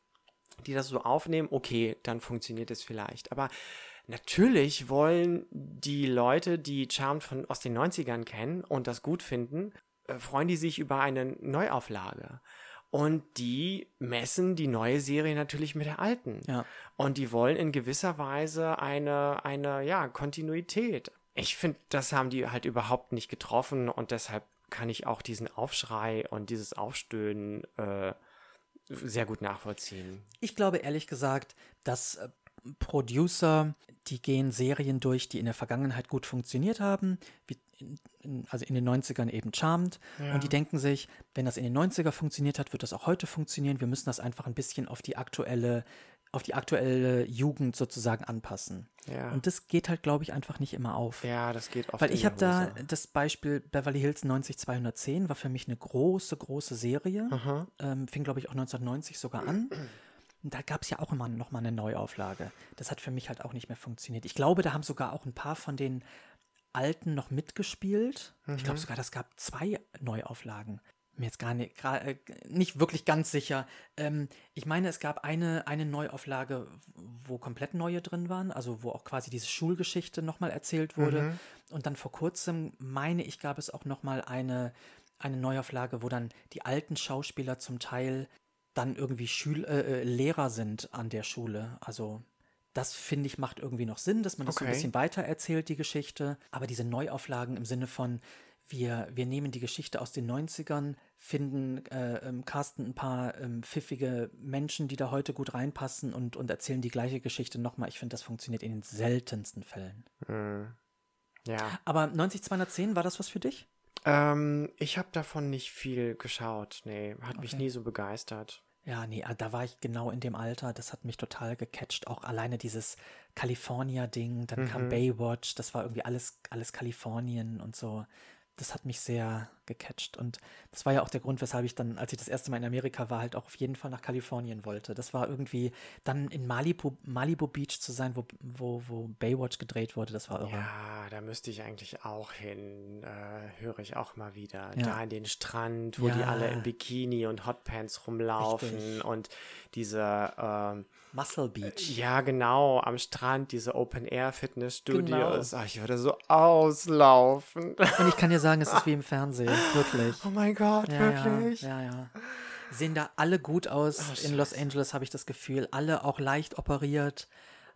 die das so aufnehmen? Okay, dann funktioniert es vielleicht. Aber natürlich wollen die Leute, die Charmed von aus den 90ern kennen und das gut finden, äh, freuen die sich über eine Neuauflage. Und die messen die neue Serie natürlich mit der alten. Ja. Und die wollen in gewisser Weise eine, eine, ja, Kontinuität. Ich finde, das haben die halt überhaupt nicht getroffen und deshalb kann ich auch diesen Aufschrei und dieses Aufstöhnen äh, sehr gut nachvollziehen. Ich glaube ehrlich gesagt, dass äh, Producer, die gehen Serien durch, die in der Vergangenheit gut funktioniert haben, wie in, also in den 90ern eben Charmed. Und die denken sich, wenn das in den 90er funktioniert hat, wird das auch heute funktionieren. Wir müssen das einfach ein bisschen auf die aktuelle, auf die aktuelle Jugend sozusagen anpassen. Ja. Und das geht halt, glaube ich, einfach nicht immer auf. Ja, das geht oft Weil ich habe da das Beispiel Beverly Hills 90210 war für mich eine große, große Serie. Ähm, fing, glaube ich, auch 1990 sogar an. Und da gab es ja auch immer noch mal eine Neuauflage. Das hat für mich halt auch nicht mehr funktioniert. Ich glaube, da haben sogar auch ein paar von den alten noch mitgespielt. Ich Mhm. glaube sogar, das gab zwei Neuauflagen. Mir jetzt gar nicht, gra- äh, nicht wirklich ganz sicher. Ähm, ich meine, es gab eine, eine Neuauflage, wo komplett neue drin waren, also wo auch quasi diese Schulgeschichte nochmal erzählt wurde. Mhm. Und dann vor kurzem, meine ich, gab es auch nochmal eine, eine Neuauflage, wo dann die alten Schauspieler zum Teil dann irgendwie Schül äh, äh, Lehrer sind an der Schule. Also das finde ich macht irgendwie noch Sinn, dass man das so ein Okay. bisschen weiter erzählt, die Geschichte. Aber diese Neuauflagen im Sinne von, wir, wir nehmen die Geschichte aus den 90ern, finden, äh, ähm, casten ein paar ähm, pfiffige Menschen, die da heute gut reinpassen und, und erzählen die gleiche Geschichte nochmal. Ich finde, das funktioniert in den seltensten Fällen. Hm. Ja. Aber 90210, war das was für dich? Ähm, ich habe davon nicht viel geschaut. Nee, hat mich Okay. nie so begeistert. Ja, nee, ah, da war ich genau in dem Alter. Das hat mich total gecatcht. Auch alleine dieses California-Ding, dann kam Mhm. Baywatch, das war irgendwie alles, alles Kalifornien und so. Das hat mich sehr gecatcht. Und das war ja auch der Grund, weshalb ich dann, als ich das erste Mal in Amerika war, halt auch auf jeden Fall nach Kalifornien wollte. Das war irgendwie dann in Malibu, Malibu Beach zu sein, wo, wo, wo Baywatch gedreht wurde. Das war irre. Ja, da müsste ich eigentlich auch hin. Äh, höre ich auch mal wieder. Ja. Da in den Strand, wo die Ja. alle in Bikini und Hotpants rumlaufen Richtig. und diese, ähm, Muscle Beach. ja genau, am Strand, diese Open-Air-Fitnessstudios. Genau. Ach, ich würde so auslaufen. Und ich kann dir sagen, es ist wie im Fernsehen, wirklich. oh mein Gott, Ja, wirklich? Ja, ja, ja. Sehen da alle gut aus. Oh, In Los Angeles habe ich das Gefühl. Alle auch leicht operiert,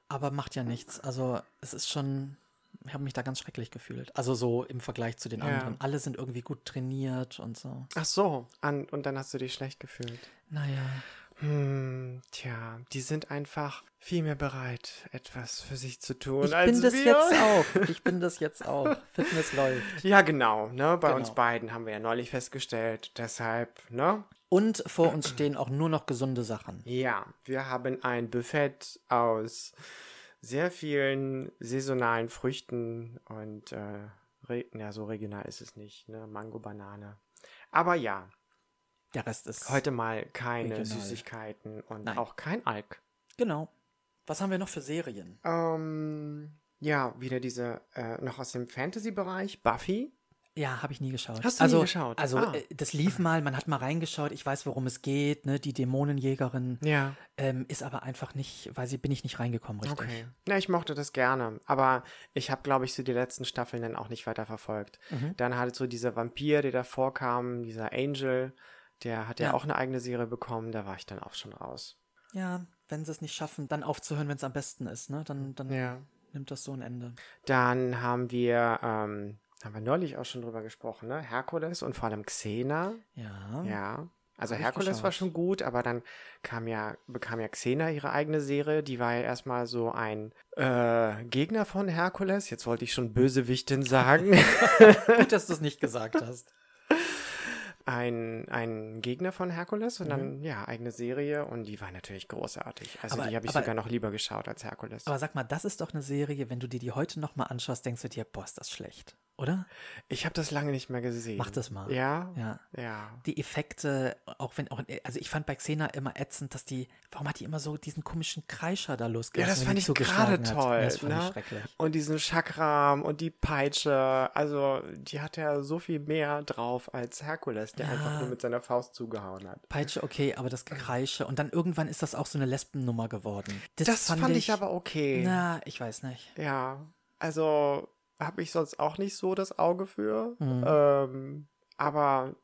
aber macht ja nichts. Also es ist schon, ich habe mich da ganz schrecklich gefühlt. Also so im Vergleich zu den Ja. anderen. Alle sind irgendwie gut trainiert und so. Ach so, an, und dann hast du dich schlecht gefühlt. Naja. Hm, tja, die sind einfach viel mehr bereit, etwas für sich zu tun Ich als bin das wir. jetzt auch. Ich bin das jetzt auch. Fitness läuft. Ja, genau, ne? Bei Genau. uns beiden haben wir ja neulich festgestellt. Deshalb, ne? Und vor uns stehen auch nur noch gesunde Sachen. Ja, wir haben ein Buffet aus sehr vielen saisonalen Früchten und äh, ja, so regional ist es nicht, ne? Mango, Banane. Aber ja, Der Rest ist heute mal keine Regional. Süßigkeiten und Nein. auch kein Alk. Genau. Was haben wir noch für Serien? Ähm, ja, wieder diese, äh, noch aus dem Fantasy-Bereich, Buffy. Ja, habe ich nie geschaut. Hast du nie also, geschaut? Also, Ah. äh, das lief mal, man hat mal reingeschaut, ich weiß, worum es geht, ne? Die Dämonenjägerin. Ja. Ähm, ist aber einfach nicht, weil sie bin ich nicht reingekommen, richtig. Okay. Na, ich mochte das gerne. Aber ich habe, glaube ich, so die letzten Staffeln dann auch nicht weiter verfolgt. Mhm. Dann hatte so dieser Vampir, der davor kam, dieser Angel, der hat ja, Ja. auch eine eigene Serie bekommen. Da war ich dann auch schon raus. Ja, wenn sie es nicht schaffen, dann aufzuhören, wenn es am besten ist, ne? Dann, dann Ja. nimmt das so ein Ende. Dann haben wir, ähm, haben wir neulich auch schon drüber gesprochen, ne? Herkules und vor allem Xena. Ja. Ja. Also Herkules war schon gut, aber dann kam ja, bekam ja Xena ihre eigene Serie. Die war ja erstmal so ein äh, Gegner von Herkules. Jetzt wollte ich schon Bösewichtin sagen. Gut, dass du es nicht gesagt hast. Ein, ein Gegner von Herkules und dann, ja, eigene Serie und die war natürlich großartig. Also Mhm. Aber- die habe ich aber- sogar noch lieber geschaut als Herkules. Aber sag mal, das ist doch eine Serie, wenn du dir die heute nochmal anschaust, denkst du dir, boah, ist das schlecht, oder? ich habe das lange nicht mehr gesehen. Mach das mal. Ja? Ja. Ja. Die Effekte, auch wenn, auch, also ich fand bei Xena immer ätzend, dass die, warum hat die immer so diesen komischen Kreischer da Ja, losgelassen? das fand ich gerade toll. Ja, Das fand ne? ich schrecklich. Und diesen Chakram und die Peitsche. Also, die hat ja so viel mehr drauf als Herkules, der Ja. einfach nur mit seiner Faust zugehauen hat. Peitsche, okay, aber das Gekreische. Und dann irgendwann ist das auch so eine Lesbennummer geworden. Das, fand, ich aber okay. Na, ich weiß nicht. Ja, also habe ich sonst auch nicht so das Auge für. Mhm. Ähm, aber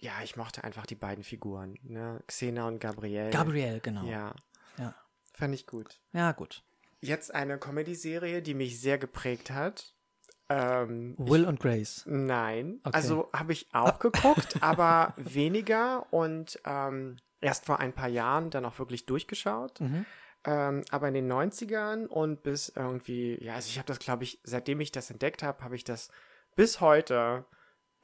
ja, ich mochte einfach die beiden Figuren, ne? Xena und Gabrielle. Gabrielle, genau. Ja, Ja, fand ich gut. ja gut. Jetzt eine Comedy-Serie, die mich sehr geprägt hat. Ähm, Will und Grace. Nein. Okay. Also habe ich auch geguckt, aber weniger und ähm, erst vor ein paar Jahren dann auch wirklich durchgeschaut. Mhm. Ähm, aber in den 90ern und bis irgendwie, ja, also ich habe das, glaube ich, seitdem ich das entdeckt habe, habe ich das bis heute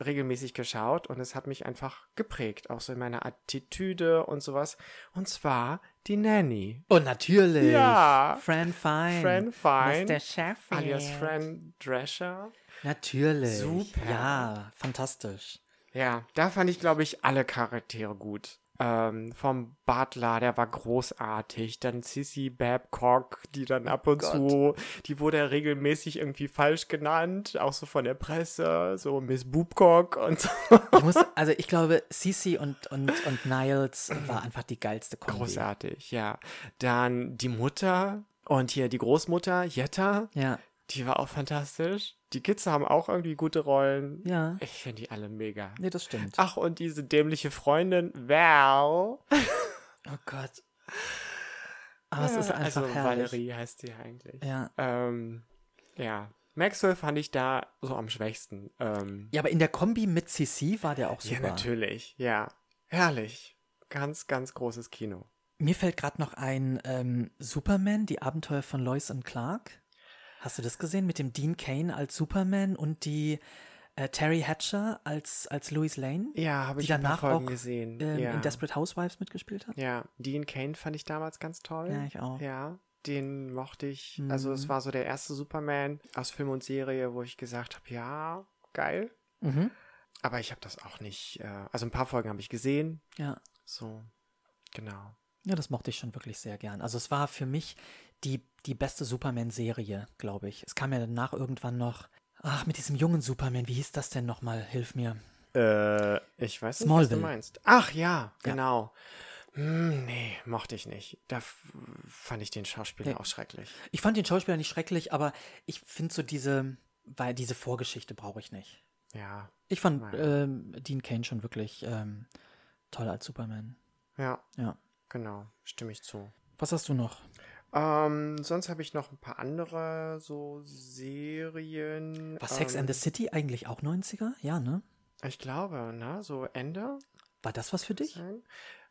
regelmäßig geschaut und es hat mich einfach geprägt, auch so in meiner Attitüde und sowas. Und zwar die Nanny. Und natürlich. Ja. Fran Fine. Fran Fine, Mr. Sheffield. alias Fran Drescher. Natürlich. Super. Ja, fantastisch. Ja, da fand ich, glaube ich, alle Charaktere gut. Ähm, vom Butler, der war großartig. Dann Sissy Babcock, die dann ab und Gott. zu, die wurde ja regelmäßig irgendwie falsch genannt, auch so von der Presse, so Miss Boobcock und so. Ich muss, also ich glaube, Cece und, und, und Niles war einfach die geilste Kombi. Großartig, ja. Dann die Mutter und hier die Großmutter, Jetta, Ja, die war auch fantastisch. Die Kids haben auch irgendwie gute Rollen. ja. Ich finde die alle mega. Nee, das stimmt. Ach, und diese dämliche Freundin, Val. Oh Gott. Aber es ist einfach also herrlich. Valerie heißt sie eigentlich. Ja. Ähm, ja. Maxwell fand ich da so am schwächsten. Ähm, ja, aber in der Kombi mit CC war der auch ja, super. natürlich. Ja. Herrlich. Ganz, ganz großes Kino. Mir fällt gerade noch ein ähm, Superman, die Abenteuer von Lois und Clark. Hast du das gesehen mit dem Dean Kane als Superman und die äh, Terry Hatcher als, als Louis Lane, Ja, habe ich ein paar danach Folgen auch gesehen. ähm, ja. in Desperate Housewives mitgespielt hat? ja, Dean Kane fand ich damals ganz toll. Ja, ich auch. Ja, den mochte ich. Also es Mhm. war so der erste Superman aus Film und Serie, wo ich gesagt habe, ja, geil. Mhm. Aber ich habe das auch nicht, äh, also ein paar Folgen habe ich gesehen. Ja. So, genau. Ja, das mochte ich schon wirklich sehr gern. Also es war für mich die, die beste Superman-Serie, glaube ich. Es kam ja danach irgendwann noch, ach, mit diesem jungen Superman, wie hieß das denn nochmal? Hilf mir. Äh, ich weiß nicht, was du Smallville. meinst. Ach ja, Ja. genau. Hm, nee, mochte ich nicht. Da fand ich den Schauspieler Nee. auch schrecklich. Ich fand den Schauspieler nicht schrecklich, aber ich finde so diese, weil diese Vorgeschichte brauche ich nicht. Ja, Ich fand Naja. ähm, Dean Kane schon wirklich ähm, toll als Superman. ja, Ja. genau, stimme ich zu. Was hast du noch? Ähm, sonst habe ich noch ein paar andere so Serien. War Sex ähm, and the City eigentlich auch 90er? Ja, ne? Ich glaube, ne, so Ende War das was für dich?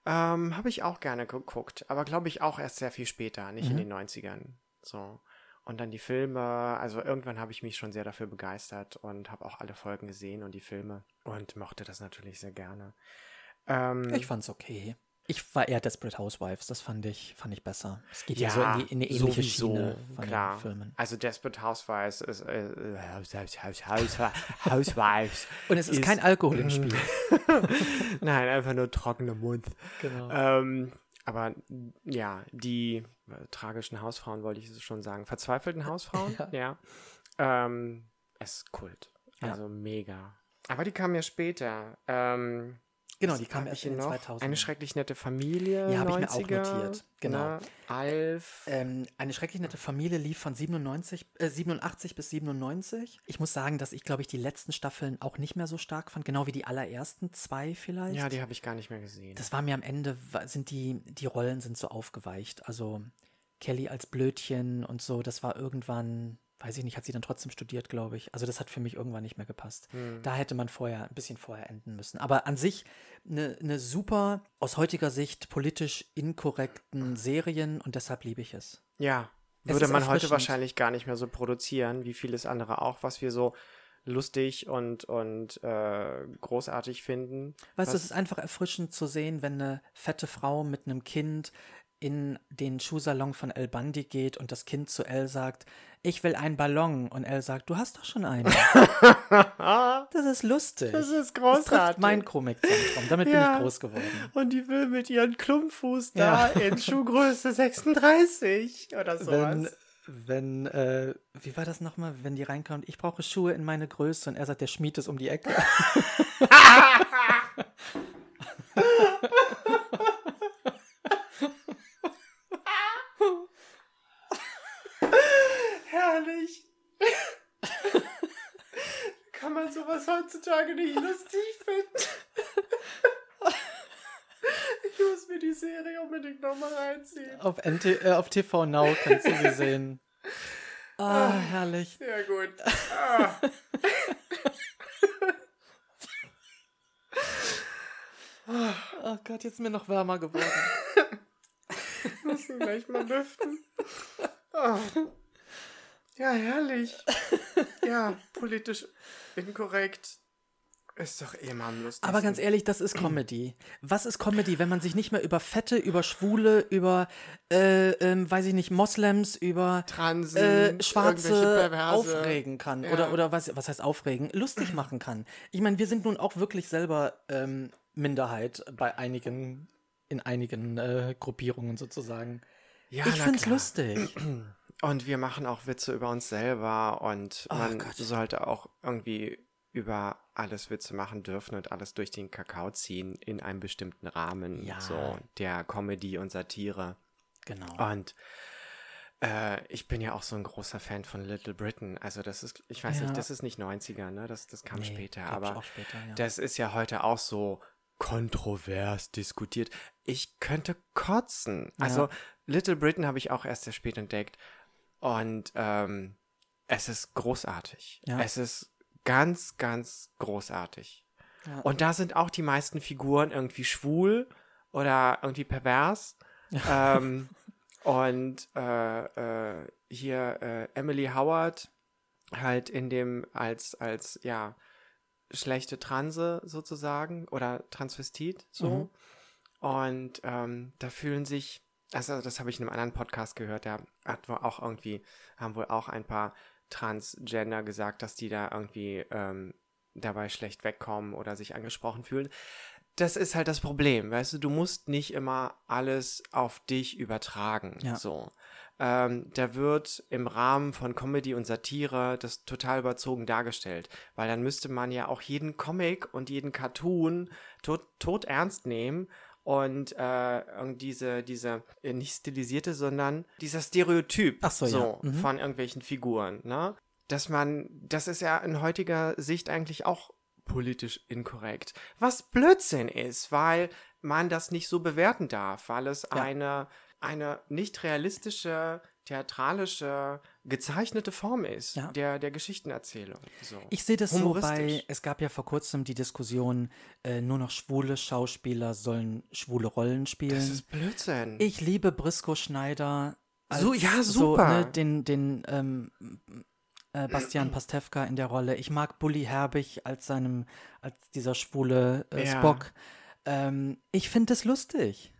Ähm, habe ich auch gerne geguckt, aber glaube ich auch erst sehr viel später, nicht Mhm. in den 90ern. So. Und dann die Filme, also irgendwann habe ich mich schon sehr dafür begeistert und habe auch alle Folgen gesehen und die Filme und mochte das natürlich sehr gerne. Ähm, Ich fand's okay. Ich war eher Desperate Housewives, das fand ich, fand ich besser. Es geht ja, ja, so in, die, in eine ähnliche sowieso, Schiene von klar. den Filmen. Also Desperate Housewives ist äh, House, House, House, House, Housewives. Und es ist, ist- kein Alkohol im Spiel. Nein, einfach nur trockener Mund. genau. Ähm, aber ja, die äh, tragischen Hausfrauen wollte ich schon sagen. Verzweifelten Hausfrauen, ja. Ähm, es ist Kult. Ja. Also mega. Aber die kam ja später. Ähm, genau, die kam erst ich in den noch? 2000. Eine schrecklich nette Familie. Ja, hab ich mir auch 90er, notiert. Genau. Ne? Alf. Ähm, eine schrecklich nette Familie lief von 97, äh, 87 bis 97. Ich muss sagen, dass ich, glaube ich, die letzten Staffeln auch nicht mehr so stark fand, genau wie die allerersten zwei vielleicht. ja, die habe ich gar nicht mehr gesehen. das war mir am Ende, sind die, die Rollen sind so aufgeweicht. Also Kelly als Blödchen und so, das war irgendwann, weiß ich nicht, hat sie dann trotzdem studiert, glaube ich. Also das hat für mich irgendwann nicht mehr gepasst. Hm. Da hätte man vorher, ein bisschen vorher enden müssen. Aber an sich eine eine super, aus heutiger Sicht politisch inkorrekten Serien und deshalb liebe ich es. Ja, würde man heute wahrscheinlich gar nicht mehr so produzieren, wie vieles andere auch, was wir so lustig und, und äh, großartig finden. Weißt du, es ist einfach erfrischend zu sehen, wenn eine fette Frau mit einem Kind in den Schuhsalon von El Bandi geht und das Kind zu Elle sagt, ich will einen Ballon. Und Elle sagt, du hast doch schon einen. das ist lustig. Das ist Das trifft großartig. mein Komikzentrum. Damit bin Ja. ich groß geworden. Und die will mit ihren Klumpfuß da Ja. in Schuhgröße 36 oder sowas. Wenn, wenn, äh, wie war das nochmal, wenn die reinkommt, ich brauche Schuhe in meine Größe und er sagt, der Schmied ist um die Ecke. Herrlich. Kann man sowas heutzutage nicht lustig finden? Ich muss mir die Serie unbedingt nochmal reinziehen. Auf, NT, äh, auf TV Now kannst du sie sehen. Ah, herrlich. Sehr gut. Ah. Oh Gott, jetzt ist mir noch wärmer geworden. Müssen gleich mal lüften. Ah. Ja, herrlich. Ja, politisch inkorrekt. Ist doch eh mal am lustigsten. Aber ganz ehrlich, das ist Comedy. Was ist Comedy, wenn man sich nicht mehr über Fette, über Schwule, über, äh, ähm, weiß ich nicht, Moslems, über Transen, äh, Schwarze aufregen kann? Ja. Oder, oder was, was heißt aufregen? Lustig machen kann. Ich meine, wir sind nun auch wirklich selber ähm, Minderheit bei einigen, in einigen äh, Gruppierungen sozusagen. Ja, ich find's klar. lustig. Und wir machen auch Witze über uns selber und Oh man Gott. sollte auch irgendwie über alles Witze machen dürfen und alles durch den Kakao ziehen in einem bestimmten Rahmen, Ja. so der Comedy und Satire. Genau. Und äh, ich bin ja auch so ein großer Fan von Little Britain. Also das ist, ich weiß Ja. nicht, das ist nicht 90er, ne? Das, das kam Nee, später, aber später, ja. das ist ja heute auch so kontrovers diskutiert. Ich könnte kotzen. Also Little Britain habe ich auch erst sehr spät entdeckt. Und ähm, es ist großartig. Ja. Es ist ganz, ganz großartig. Ja. Und da sind auch die meisten Figuren irgendwie schwul oder irgendwie pervers. ähm, und äh, äh, hier äh, Emily Howard halt in dem als als ja schlechte Transe sozusagen oder Transvestit so Mhm. und ähm, da fühlen sich also das habe ich in einem anderen Podcast gehört da hat wohl auch irgendwie haben wohl auch ein paar Transgender gesagt dass die da irgendwie ähm, dabei schlecht wegkommen oder sich angesprochen fühlen das ist halt das Problem, weißt du, du musst nicht immer alles auf dich übertragen. Ja. So. Ähm, da wird im Rahmen von Comedy und Satire das total überzogen dargestellt, weil dann müsste man ja auch jeden Comic und jeden Cartoon tot, tot ernst nehmen und äh, diese, diese, äh, nicht stilisierte, sondern dieser Stereotyp Ach so, ja. Mhm. von irgendwelchen Figuren, ne? Dass man, das ist ja in heutiger Sicht eigentlich auch politisch inkorrekt. Was Blödsinn ist, weil man das nicht so bewerten darf, weil es Ja. eine, eine nicht realistische theatralische, gezeichnete Form ist Ja. der, der Geschichtenerzählung. So. Ich sehe das so bei, es gab ja vor kurzem die Diskussion, äh, nur noch schwule Schauspieler sollen schwule Rollen spielen. Das ist Blödsinn. ich liebe Brisco Schneider. So, ja, super. So, ne, den den ähm, äh, Bastian Pastewka in der Rolle. Ich mag Bully Herbig als seinem, als dieser schwule äh, Ja. Spock. Ähm, ich finde es lustig.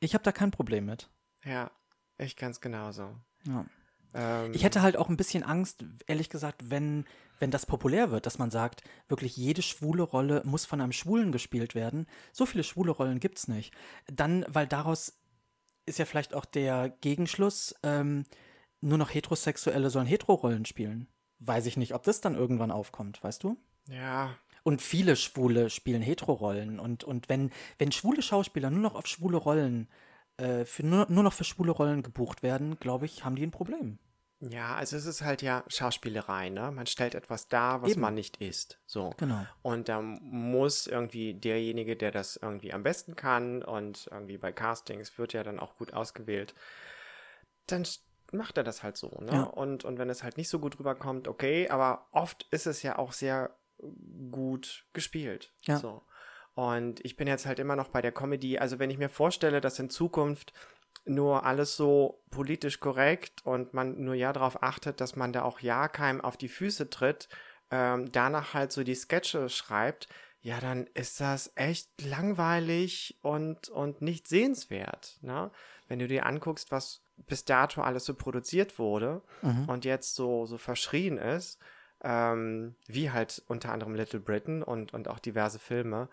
Ich habe da kein Problem mit. ja, ich ganz genauso. Ja. Ähm, Ich hätte halt auch ein bisschen Angst, ehrlich gesagt, wenn, wenn das populär wird, dass man sagt, wirklich jede schwule Rolle muss von einem Schwulen gespielt werden. So viele schwule Rollen gibt's nicht. Dann, weil daraus ist ja vielleicht auch der Gegenschluss, ähm, nur noch Heterosexuelle sollen Hetero-Rollen spielen. Weiß ich nicht, ob das dann irgendwann aufkommt, weißt du? ja, Und viele Schwule spielen Hetero-Rollen. Und, und wenn, wenn schwule Schauspieler nur noch auf schwule Rollen, äh, für, nur, nur noch für schwule Rollen gebucht werden, glaube ich, haben die ein Problem. ja, also es ist halt ja Schauspielerei, ne? Man stellt etwas dar, was Eben. man nicht ist. So. Genau. Und da muss irgendwie derjenige, der das irgendwie am besten kann und irgendwie bei Castings wird ja dann auch gut ausgewählt, dann macht er das halt so. Ne? Ja. Und, und wenn es halt nicht so gut rüberkommt, okay, aber oft ist es ja auch sehr gut gespielt. Ja. So. Und ich bin jetzt halt immer noch bei der Comedy. Also wenn ich mir vorstelle, dass in Zukunft nur alles so politisch korrekt und man nur ja darauf achtet, dass man da auch ja keinem auf die Füße tritt, ähm, danach halt so die Sketche schreibt, ja, dann ist das echt langweilig und, und nicht sehenswert. Ne? Wenn du dir anguckst, was bis dato alles so produziert wurde Mhm. und jetzt so, so verschrien ist, ähm, wie halt unter anderem Little Britain und, und auch diverse Filme,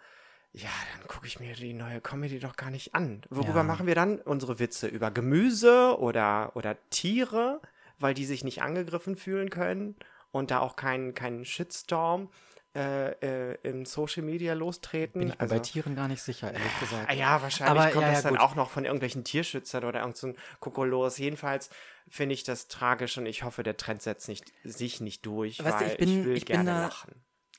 ja, dann gucke ich mir die neue Comedy doch gar nicht an. Worüber Ja. machen wir dann unsere Witze? Über Gemüse oder, oder Tiere, weil die sich nicht angegriffen fühlen können und da auch keinen keinen Shitstorm äh, äh, im Social Media lostreten? Bin ich mir bei Tieren gar nicht sicher, ehrlich gesagt. Ja, wahrscheinlich Aber, kommt ja, das ja, dann gut. auch noch von irgendwelchen Tierschützern oder irgend so Kokolos. Jedenfalls finde ich das tragisch und ich hoffe, der Trend setzt nicht, sich nicht durch, Weißt du, weil ich bin- ich will ich gerne da- lachen.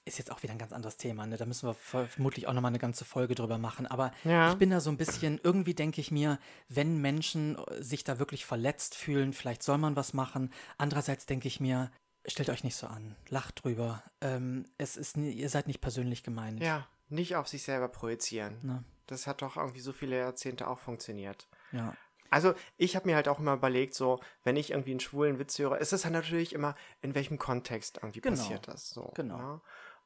Ist jetzt auch wieder ein ganz anderes Thema, ne? Da müssen wir ver- vermutlich auch nochmal eine ganze Folge drüber machen. Aber Ja. ich bin da so ein bisschen, irgendwie denke ich mir, wenn Menschen äh, sich da wirklich verletzt fühlen, vielleicht soll man was machen. Andererseits denke ich mir, stellt euch nicht so an, lacht drüber. Ähm, es ist, ihr seid nicht persönlich gemeint. Ja, nicht auf sich selber projizieren. Ne? Das hat doch irgendwie so viele Jahrzehnte auch funktioniert. Ja. Also, ich habe mir halt auch immer überlegt, so, wenn ich irgendwie einen schwulen Witz höre, ist es dann natürlich immer, in welchem Kontext irgendwie Genau. passiert das so. Genau. Ne?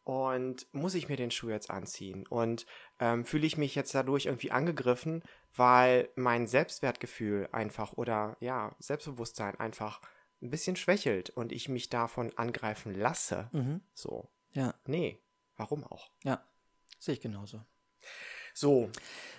Und muss ich mir den Schuh jetzt anziehen? Und ähm, fühle ich mich jetzt dadurch irgendwie angegriffen, weil mein Selbstwertgefühl einfach oder ja, Selbstbewusstsein einfach ein bisschen schwächelt und ich mich davon angreifen lasse? Mhm. So. Ja, Nee, warum auch? ja. Sehe ich genauso. So,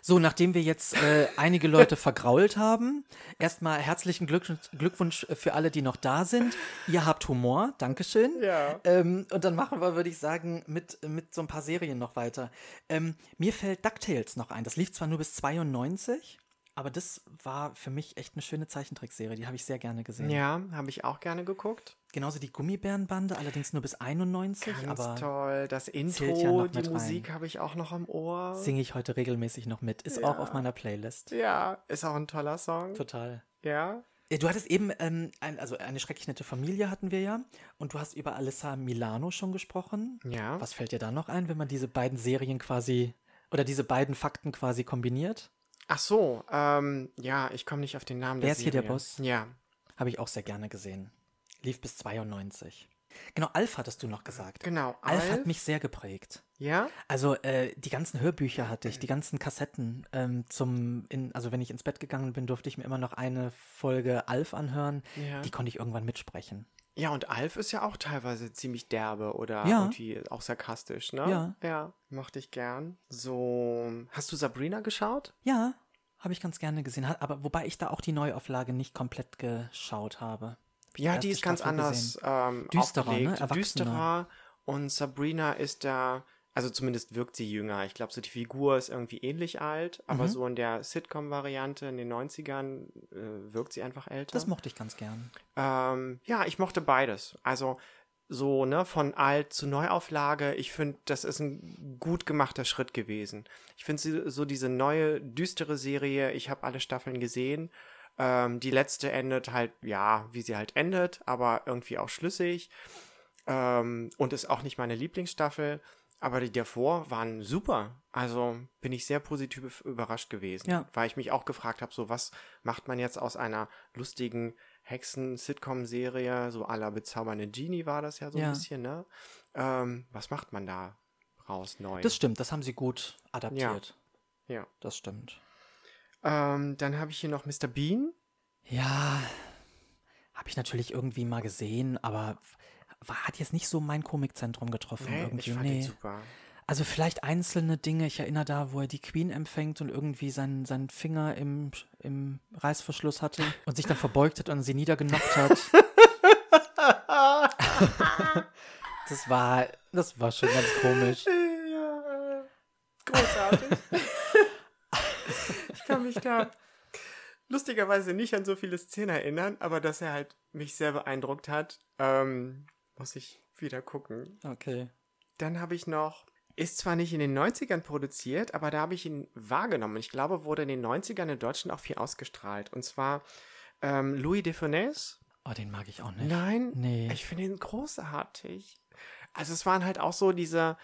So, nachdem wir jetzt äh, einige Leute vergrault haben, erstmal herzlichen Glück, Glückwunsch für alle, die noch da sind. Ihr habt Humor, Dankeschön. Ja. Ähm, und dann machen wir, würde ich sagen, mit, mit so ein paar Serien noch weiter. Ähm, mir fällt DuckTales noch ein. Das lief zwar nur bis 92, aber das war für mich echt eine schöne Zeichentrickserie. Die habe ich sehr gerne gesehen. ja, habe ich auch gerne geguckt. Genauso die Gummibärenbande, allerdings nur bis 91, Ganz aber toll. Das Intro, ja die. Musik habe ich auch noch am Ohr. singe ich heute regelmäßig noch mit. Ist auch auf meiner Playlist. Ja, ist auch ein toller Song. Total. Ja. Du hattest eben, ähm, ein, also eine schrecklich nette Familie hatten wir ja. Und du hast über Alissa Milano schon gesprochen. Ja. Was fällt dir da noch ein, wenn man diese beiden Serien quasi oder diese beiden Fakten quasi kombiniert? Ach so, ähm, ja, ich komme nicht auf den Namen Wer der ist hier der. Boss? Ja. Habe ich auch sehr gerne gesehen. Lief bis 92. Genau, Alf hattest du noch gesagt. Genau. Alf, Alf? hat mich sehr geprägt. Ja? Also äh, die ganzen Hörbücher hatte ich, die ganzen Kassetten ähm, zum, in, also wenn ich ins Bett gegangen bin, durfte ich mir immer noch eine Folge Alf anhören. Ja. Die konnte ich irgendwann mitsprechen. Ja, und Alf ist ja auch teilweise ziemlich derbe oder Ja. irgendwie auch sarkastisch, ne? Ja. Ja, mochte ich gern. So, hast du Sabrina geschaut? Ja, habe ich ganz gerne gesehen. Aber wobei ich da auch die Neuauflage nicht komplett geschaut habe. Ja, die ist ganz Staffel anders ähm, Düsterer, ne? Düsterer. Und Sabrina ist da, also zumindest wirkt sie jünger. Ich glaube, so die Figur ist irgendwie ähnlich alt, aber Mhm. so in der Sitcom-Variante in den 90ern äh, wirkt sie einfach älter. Das mochte ich ganz gern. Ähm, ja, ich mochte beides. Also so, ne, von alt zu Neuauflage. Ich finde, das ist ein gut gemachter Schritt gewesen. Ich finde so diese neue, düstere Serie, ich habe alle Staffeln gesehen. Ähm, die letzte endet halt, ja, wie sie halt endet, aber irgendwie auch schlüssig. Ähm, und ist auch nicht meine Lieblingsstaffel. Aber die davor waren super. Also bin ich sehr positiv überrascht gewesen. Ja. Weil ich mich auch gefragt habe, so was macht man jetzt aus einer lustigen Hexen-Sitcom-Serie, so la bezaubernde Genie war das ja so Ja. ein bisschen, ne? Ähm, was macht man da raus neu? Das stimmt, das haben sie gut adaptiert. ja. Das stimmt. Ähm, dann habe ich hier noch Mr. Bean. Ja, habe ich natürlich irgendwie mal gesehen, aber war, hat jetzt nicht so mein Komikzentrum getroffen. Nee, irgendwie. ich fand nee. super. Also vielleicht einzelne Dinge. Ich erinnere da, wo er die Queen empfängt und irgendwie seinen, seinen Finger im, im Reißverschluss hatte und sich dann verbeugt hat und sie niedergenockt hat. das war, das war schon ganz komisch. Ja, großartig. ich kann mich da lustigerweise nicht an so viele Szenen erinnern, aber dass er halt mich sehr beeindruckt hat, ähm, muss ich wieder gucken. Okay. Dann habe ich noch, ist zwar nicht in den 90ern produziert, aber da habe ich ihn wahrgenommen. Ich glaube, wurde in den 90ern in Deutschland auch viel ausgestrahlt. Und zwar ähm, Louis de Funès. Oh, den mag ich auch nicht. Nein, Nee. ich finde ihn großartig. Also es waren halt auch so diese,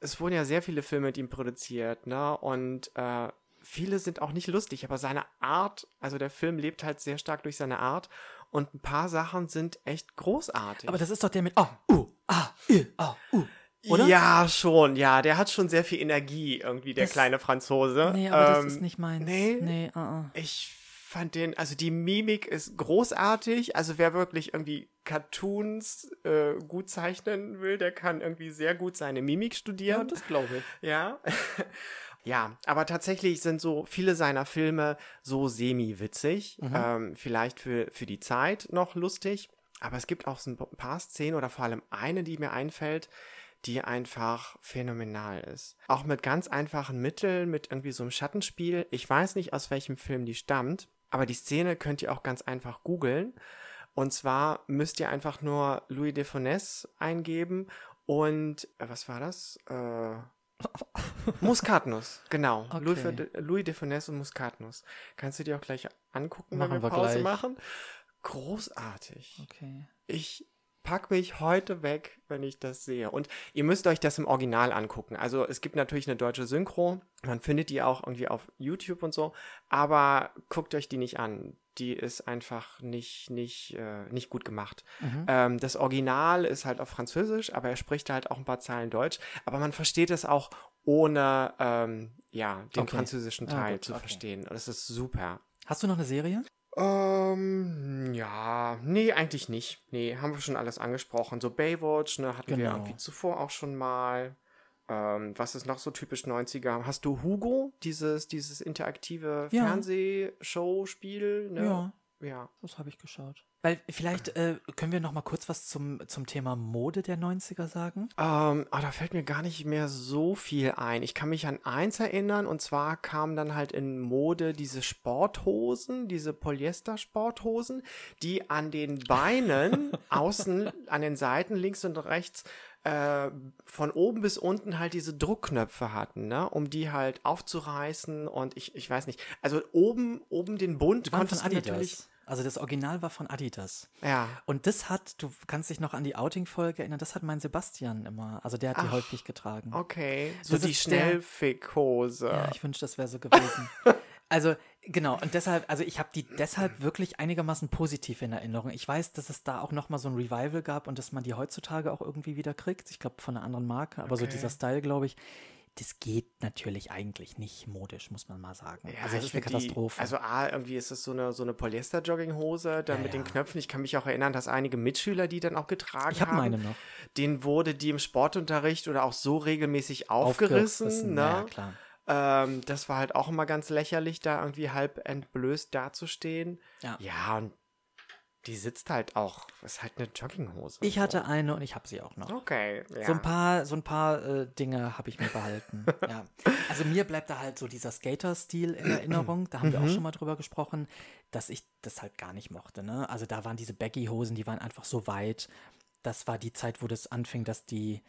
es wurden ja sehr viele Filme mit ihm produziert, ne? Und äh, viele sind auch nicht lustig, aber seine Art, also der Film lebt halt sehr stark durch seine Art und ein paar Sachen sind echt großartig. Aber das ist doch der mit Oh, uh, ah, ü, oh, uh. Oder? Ja, schon, ja, der hat schon sehr viel Energie, irgendwie, der Das- kleine Franzose. Nee, aber Ähm, das ist nicht meins. Nee, Nee, uh, uh. Ich fand den, also die Mimik ist großartig. Also wer wirklich irgendwie Cartoons äh, gut zeichnen will, der kann irgendwie sehr gut seine Mimik studieren. glaube ich. Ja. ja, aber tatsächlich sind so viele seiner Filme so semi-witzig. Mhm. Ähm, vielleicht für, für die Zeit noch lustig. Aber es gibt auch so ein paar Szenen oder vor allem eine, die mir einfällt, die einfach phänomenal ist. Auch mit ganz einfachen Mitteln, mit irgendwie so einem Schattenspiel. Ich weiß nicht, aus welchem Film die stammt, aber die Szene könnt ihr auch ganz einfach googeln. Und zwar müsst ihr einfach nur Louis de Funès eingeben und, äh, was war das? Äh, Muskatnuss, genau. Okay. Louis, de, Louis de Funès und Muskatnuss. Kannst du dir auch gleich angucken, Machen wenn wir wir Pause gleich. machen? Großartig. Okay. Ich pack mich heute weg, wenn ich das sehe. Und ihr müsst euch das im Original angucken. Also es gibt natürlich eine deutsche Synchro. Man findet die auch irgendwie auf YouTube und so. Aber guckt euch die nicht an. Die ist einfach nicht, nicht, äh, nicht gut gemacht. Mhm. Ähm, das Original ist halt auf Französisch, aber er spricht halt auch ein paar Zeilen Deutsch. Aber man versteht es auch ohne ähm, ja, den Okay. französischen Ah, Teil gut, zu okay. verstehen. Und es ist super. Hast du noch eine Serie? Ähm, ja, nee, eigentlich nicht. Nee, haben wir schon alles angesprochen. So Baywatch, ne, hatten wir Genau. irgendwie zuvor auch schon mal. Ähm, was ist noch so typisch 90er? Hast du Hugo, dieses, dieses interaktive Ja. Fernsehshow-Spiel? Ne? Ja. Ja. Das habe ich geschaut. Weil vielleicht äh, können wir noch mal kurz was zum, zum Thema Mode der 90er sagen. Ähm, ah, da fällt mir gar nicht mehr so viel ein. Ich kann mich an eins erinnern und zwar kamen dann halt in Mode diese Sporthosen, diese Polyester-Sporthosen, die an den Beinen außen, an den Seiten links und rechts äh, von oben bis unten halt diese Druckknöpfe hatten, ne, um die halt aufzureißen und ich, ich weiß nicht. Also oben, oben den Bund Waren konntest von du Adidas. natürlich. Also das Original war von Adidas. Ja. Und das hat, du kannst dich noch an die Outing-Folge erinnern, das hat mein Sebastian immer, also der hat die Ach, häufig getragen. Okay. So Das die Schnellfickhose. Ja, ich wünschte, das wäre so gewesen. also, genau, und deshalb, also ich habe die deshalb wirklich einigermaßen positiv in Erinnerung. Ich weiß, dass es da auch nochmal so ein Revival gab und dass man die heutzutage auch irgendwie wieder kriegt. Ich glaube, von einer anderen Marke, aber so Okay. dieser Style, glaube ich, das geht natürlich eigentlich nicht modisch, muss man mal sagen. Ja, also das ich ist eine find die- Katastrophe. also A, irgendwie ist es so eine, so eine Polyester-Jogginghose, dann Ja, mit den ja. Knöpfen. Ich kann mich auch erinnern, dass einige Mitschüler die dann auch getragen ich habe haben. meine noch. Denen wurde die im Sportunterricht oder auch so regelmäßig aufgerissen. ne? Ja, klar. Ähm, das war halt auch immer ganz lächerlich, da irgendwie halb entblößt dazustehen. Ja. Ja, und die sitzt halt auch, ist halt eine Jogginghose. Ich hatte eine und ich habe sie auch noch. Okay, ja. So ein paar, so ein paar äh, Dinge habe ich mir behalten. ja. Also mir bleibt da halt so dieser Skater-Stil in Erinnerung. Da haben wir auch Mhm. schon mal drüber gesprochen, dass ich das halt gar nicht mochte. Ne? Also da waren diese Baggy-Hosen, die waren einfach so weit. Das war die Zeit, wo das anfing, dass die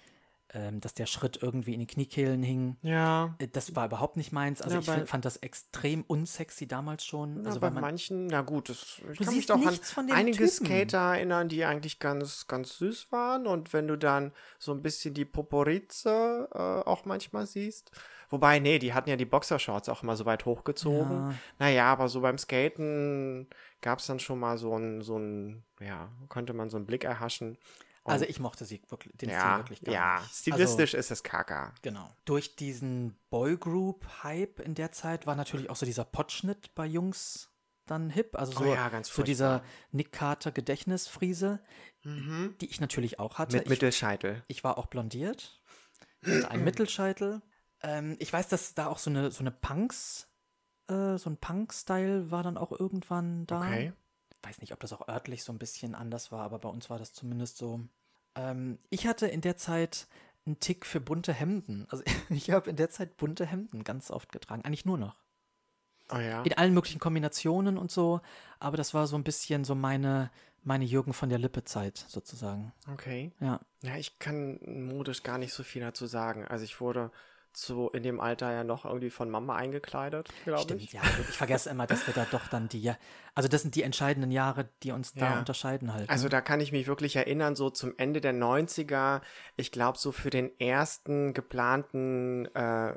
ähm, dass der Schritt irgendwie in den Kniekehlen hing. Ja. Äh, Das war überhaupt nicht meins. Also Ja, ich find, fand das extrem unsexy damals schon. Na, also bei man, manchen, na gut, das, ich Du kann mich doch an einige Typen. Skater erinnern, die eigentlich ganz, ganz süß waren. Und wenn du dann so ein bisschen die Poporitze äh, auch manchmal siehst. Wobei, nee, die hatten ja die Boxershorts auch immer so weit hochgezogen. Ja. Naja, aber so beim Skaten gab es dann schon mal so ein, so ein, ja, konnte man so einen Blick erhaschen. Und also ich mochte sie wirklich, den Stil ja, wirklich gar ja, nicht. stilistisch ist es kaka. Also, genau. Durch diesen Boygroup-Hype in der Zeit war natürlich auch so dieser Potschnitt bei Jungs dann hip. Also so, Oh ja, so dieser. Nick Carter Gedächtnisfriese, die ich natürlich auch hatte. Mit ich, Mittelscheitel. ich war auch blondiert. Hatte einen Mittelscheitel. Ähm, ich weiß, dass da auch so eine, so eine Punks, äh, so ein Punk-Style war dann auch irgendwann da. Okay. Weiß nicht, ob das auch örtlich so ein bisschen anders war, aber bei uns war das zumindest so. Ähm, ich hatte in der Zeit einen Tick für bunte Hemden. Also ich habe in der Zeit bunte Hemden ganz oft getragen. Eigentlich nur noch. Oh ja. In allen möglichen Kombinationen und so. Aber das war so ein bisschen so meine, meine Jürgen von der Lippe-Zeit sozusagen. Okay. Ja. Ja, ich kann modisch gar nicht so viel dazu sagen. Also ich wurde zu in dem Alter ja noch irgendwie von Mama eingekleidet, glaube Stimmt, ich. ja. Ich vergesse immer, dass wir da doch dann die, also das sind die entscheidenden Jahre, die uns da Ja. unterscheiden halt. Also da kann ich mich wirklich erinnern, so zum Ende der 90er, ich glaube so für den ersten geplanten äh,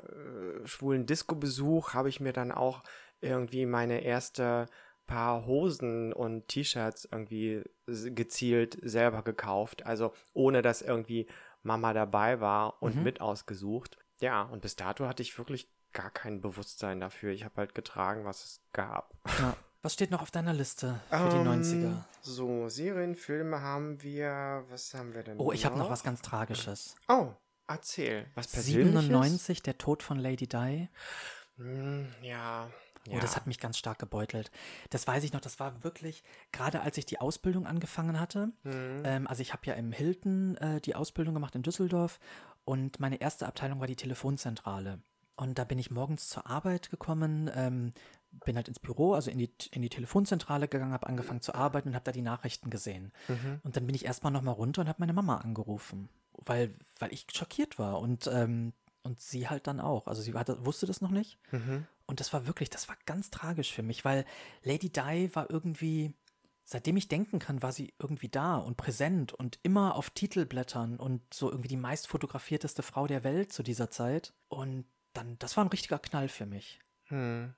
schwulen Disco-Besuch habe ich mir dann auch irgendwie meine erste Paar Hosen und T-Shirts irgendwie gezielt selber gekauft. Also ohne dass irgendwie Mama dabei war und Mhm. mit ausgesucht. Ja, und bis dato hatte ich wirklich gar kein Bewusstsein dafür. Ich habe halt getragen, was es gab. ja. Was steht noch auf deiner Liste für die Ähm, 90er? So, Serien, Filme haben wir. Was haben wir denn? Oh, ich habe noch was ganz Tragisches. Oh, erzähl. Was Persönliches? 97, der Tod von Lady Di. Hm, ja. Oh, das hat mich ganz stark gebeutelt. Das weiß ich noch, das war wirklich, gerade als ich die Ausbildung angefangen hatte, Mhm. ähm, also ich habe ja im Hilton äh, die Ausbildung gemacht in Düsseldorf und meine erste Abteilung war die Telefonzentrale. Und da bin ich morgens zur Arbeit gekommen, ähm, bin halt ins Büro, also in die, in die Telefonzentrale gegangen, habe angefangen zu arbeiten und habe da die Nachrichten gesehen. Mhm. Und dann bin ich erstmal nochmal runter und habe meine Mama angerufen, weil, weil ich schockiert war und, ähm, und sie halt dann auch. Also sie hatte, wusste das noch nicht. Mhm. Und das war wirklich, das war ganz tragisch für mich, weil Lady Di war irgendwie, seitdem ich denken kann, war sie irgendwie da und präsent und immer auf Titelblättern und so irgendwie die meist fotografierteste Frau der Welt zu dieser Zeit. Und dann, das war ein richtiger Knall für mich. Hm.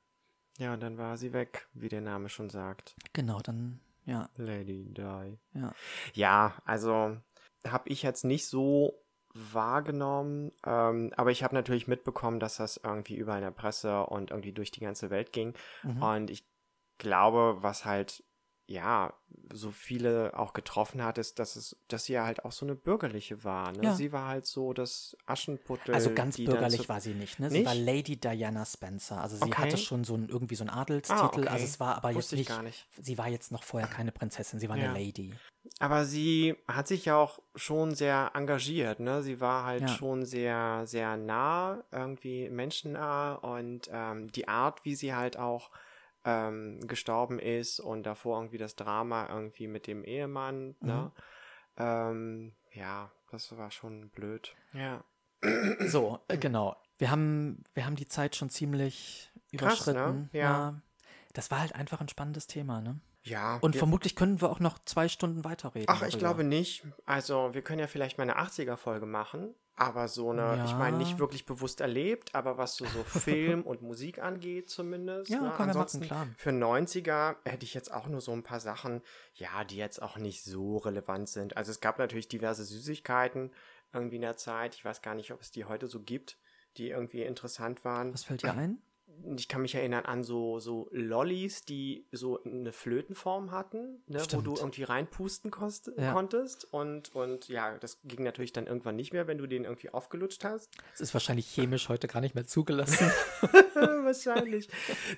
Ja, und dann war sie weg, wie der Name schon sagt. Genau, dann, ja, Lady Di. ja. Ja, also habe ich jetzt nicht so wahrgenommen, ähm, aber ich habe natürlich mitbekommen, dass das irgendwie überall in der Presse und irgendwie durch die ganze Welt ging. Mhm. Und ich glaube, was halt ja so viele auch getroffen hat, ist, dass es, dass sie ja halt auch so eine bürgerliche war. Ne? Ja. Sie war halt so das Aschenputtel. Also ganz bürgerlich zu- war sie nicht, ne? Sie Nicht? war Lady Diana Spencer. Also sie Okay. hatte schon so ein, irgendwie so einen Adelstitel. Ah, okay. Also es war aber Wusste jetzt ich nicht, gar nicht. sie war jetzt noch vorher keine Prinzessin, sie war Ja. eine Lady. Aber sie hat sich ja auch schon sehr engagiert, ne? Sie war halt Ja. schon sehr, sehr nah, irgendwie menschennah und ähm, die Art, wie sie halt auch ähm, gestorben ist und davor irgendwie das Drama irgendwie mit dem Ehemann, ne? Ähm, ja, das war schon blöd. Ja. So, äh, genau. Wir haben, wir haben die Zeit schon ziemlich Krass, ne? überschritten. Ja. Das war halt einfach ein spannendes Thema, ne? Ja. Und wir- vermutlich können wir auch noch zwei Stunden weiterreden. Ach, ich darüber. glaube nicht. Also, wir können ja vielleicht mal eine 80er-Folge machen. Aber so eine, ich Ja. meine, nicht wirklich bewusst erlebt, aber was so, so Film und Musik angeht, zumindest. Ja, ne? Ansonsten klar. für 90er hätte ich jetzt auch nur so ein paar Sachen, ja, die jetzt auch nicht so relevant sind. Also es gab natürlich diverse Süßigkeiten irgendwie in der Zeit. Ich weiß gar nicht, ob es die heute so gibt, die irgendwie interessant waren Was fällt dir ein? Ich kann mich erinnern an so, so Lollis, die so eine Flötenform hatten, ne, wo du irgendwie reinpusten kost Ja. konntest. Und, und ja, das ging natürlich dann irgendwann nicht mehr, wenn du den irgendwie aufgelutscht hast. Es ist wahrscheinlich chemisch heute gar nicht mehr zugelassen. Wahrscheinlich.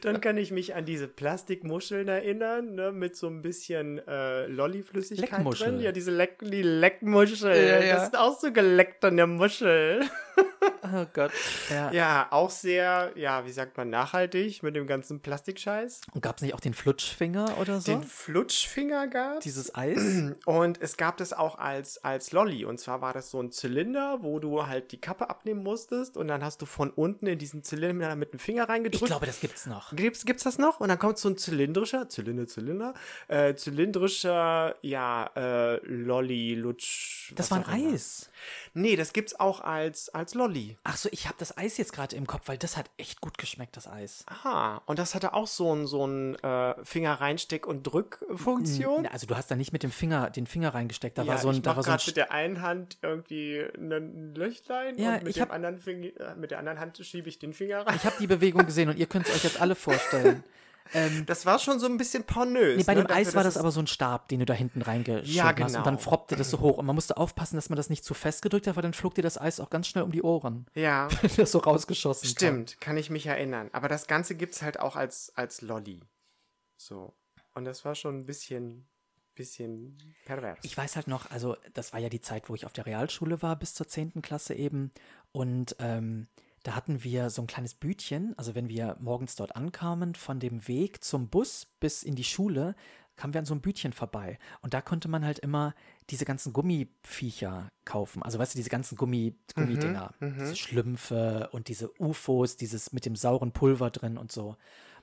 Dann kann ich mich an diese Plastikmuscheln erinnern, ne, mit so ein bisschen äh, Lolli-Flüssigkeit Leckmuschel. drin. Ja, diese Leck die Leckmuschel. Ja, ja. Das ist auch so geleckt an der Muschel. Oh Gott. Ja. Ja, auch sehr, ja, wie sagt man, nachhaltig mit dem ganzen Plastikscheiß. Und gab es nicht auch den Flutschfinger oder so? Den Flutschfinger gab Dieses Eis? Und es gab das auch als, als Lolli. Und zwar war das so ein Zylinder, wo du halt die Kappe abnehmen musstest. Und dann hast du von unten in diesen Zylinder mit dem Finger Ich reingedrückt. glaube, das gibt's noch. Gibt's, gibt's das noch? Und dann kommt so ein zylindrischer, Zylinder, Zylinder, äh, zylindrischer, ja, äh, Lolli, Lutsch. Das war ein. Eis. Nee, das gibt's auch als, als Lolli. Ach so, ich habe das Eis jetzt gerade im Kopf, weil das hat echt gut geschmeckt, das Eis. Aha, und das hatte auch so ein, so ein äh, Finger reinsteck- und Drückfunktion. Also du hast da nicht mit dem Finger den Finger reingesteckt, da ja, war so ein, ich da war so ein gerade mit der einen Hand irgendwie ein Löchlein Ja, und mit, ich dem hab- anderen Finger, äh, mit der anderen Hand schiebe ich den Finger rein. Ich habe die Bewegung gesehen und ihr könnt es euch jetzt alle vorstellen. Das war schon so ein bisschen pornös. Nee, bei ne, dem Eis war das aber so ein Stab, den du da hinten reingeschoben Ja, hast. Und dann genau. froppte das so hoch. Und man musste aufpassen, dass man das nicht zu fest gedrückt hat, weil dann flog dir das Eis auch ganz schnell um die Ohren. Ja, Wenn das so rausgeschossen kam. stimmt, kann ich mich erinnern. Aber das Ganze gibt's halt auch als, als Lolli. So. Und das war schon ein bisschen, bisschen pervers. Ich weiß halt noch, also das war ja die Zeit, wo ich auf der Realschule war, bis zur 10. Klasse eben. Und ähm, da hatten wir so ein kleines Bütchen. Also wenn wir morgens dort ankamen, von dem Weg zum Bus bis in die Schule, kamen wir an so einem Bütchen vorbei. Und da konnte man halt immer diese ganzen Gummiviecher kaufen. Also weißt du, diese ganzen Gummi, Gummidinger. Diese Schlümpfe und diese UFOs, dieses mit dem sauren Pulver drin und so.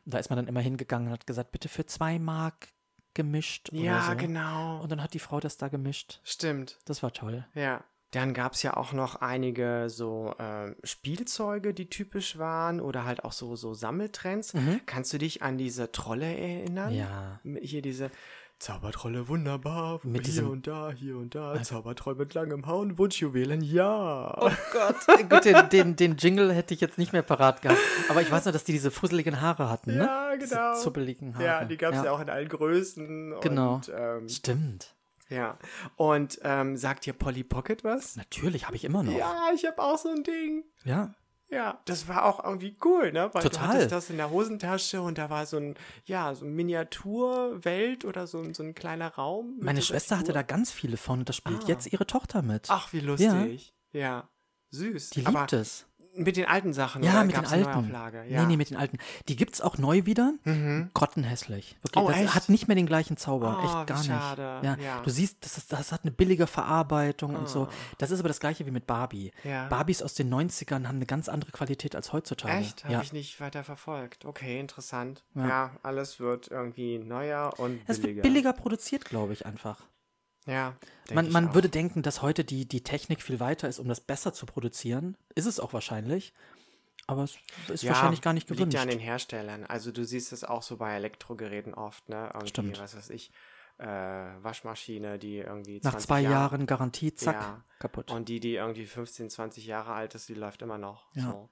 Und da ist man dann immer hingegangen und hat gesagt, bitte für zwei Mark gemischt. ja, so. genau. Und dann hat die Frau das da gemischt. Stimmt. Das war toll. Ja. Dann gab es ja auch noch einige so ähm, Spielzeuge, die typisch waren oder halt auch so, so Sammeltrends. Kannst du dich an diese Trolle erinnern? Mhm. Ja. Hier diese Zaubertrolle, wunderbar. Mit hier und da, hier und da. Zaubertroll mit langem Haar und Wunschjuwelen, ja. Oh Gott. Gut, den, den, den Jingle hätte ich jetzt nicht mehr parat gehabt. Aber ich weiß nur, dass die diese fusseligen Haare hatten, ne? Ja, Diese genau. zuppeligen Haare. Ja, die gab es ja. auch in allen Größen. Genau. Und, ähm, Stimmt. Ja. Und ähm, sagt dir Polly Pocket was? Natürlich, habe ich immer noch. Ja, ich habe auch so ein Ding. Ja. Ja, das war auch irgendwie cool, ne? Weil Total. du hattest das in der Hosentasche und da war so ein, ja, so ein Miniaturwelt oder so, ein- so ein kleiner Raum. Meine Schwester hatte da ganz viele von und da spielt Ah. jetzt ihre Tochter mit. Ach, wie lustig. Ja. Süß. die Aber liebt es. Mit den alten Sachen, Ja, oder mit den alten. Nee, Ja. Mhm. nee, mit den alten. Die gibt's auch neu wieder. Grottenhässlich. Wirklich, Oh, das echt? hat nicht mehr den gleichen Zauber. Oh, echt gar nicht. Ja, Ja. Du siehst, das, ist, das hat eine billige Verarbeitung und so. Ah. Das ist aber das gleiche wie mit Barbie. Ja. Barbies aus den 90ern haben eine ganz andere Qualität als heutzutage. Echt? Habe Ja. ich nicht weiter verfolgt. Okay, interessant. Ja. Alles wird irgendwie neuer und Es billiger. wird billiger produziert, glaube ich, einfach. Ja. Man, man würde denken, dass heute die, die Technik viel weiter ist, um das besser zu produzieren. Ist es auch wahrscheinlich. Aber es ist Ja, wahrscheinlich gar nicht Liegt gewünscht. ja an den Herstellern. Also du siehst es auch so bei Elektrogeräten oft, ne? Irgendwie, Stimmt. was weiß ich, äh, Waschmaschine, die irgendwie Nach 20 zwei Jahre- Jahren Garantie, zack, Ja. kaputt. Und die, die irgendwie 15, 20 Jahre alt ist, die läuft immer noch. Ja. So.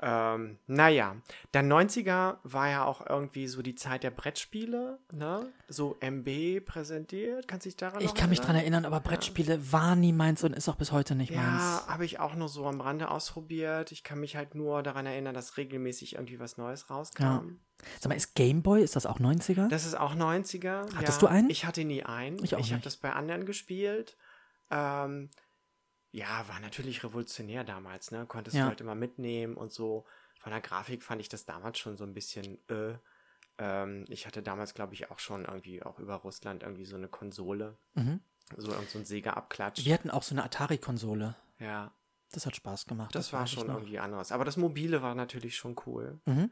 Ähm, naja, der 90er war ja auch irgendwie so die Zeit der Brettspiele, ne? So MB präsentiert. Kannst du dich daran ich kann mich dran erinnern? aber Brettspiele war nie meins und ist auch bis heute nicht Ja, meins. habe ich auch nur so am Rande ausprobiert. Ich kann mich halt nur daran erinnern, dass regelmäßig irgendwie was Neues rauskam. Sag mal, ist Gameboy, ist das auch 90er? Das ist auch 90er. Hattest ja. du einen? Ich hatte nie einen. Ich auch Ich habe das bei anderen gespielt. Ähm, ja, war natürlich revolutionär damals, ne? Konntest Ja. du halt immer mitnehmen und so. Von der Grafik fand ich das damals schon so ein bisschen, äh, ähm, ich hatte damals, glaube ich, auch schon irgendwie auch über Russland irgendwie so eine Konsole. Mhm. So irgend so ein Sega-Abklatsch. Wir hatten auch so eine Atari-Konsole. Ja, Das hat Spaß gemacht. das, war weiß ich schon irgendwie anders. Aber das Mobile war natürlich schon cool. Mhm.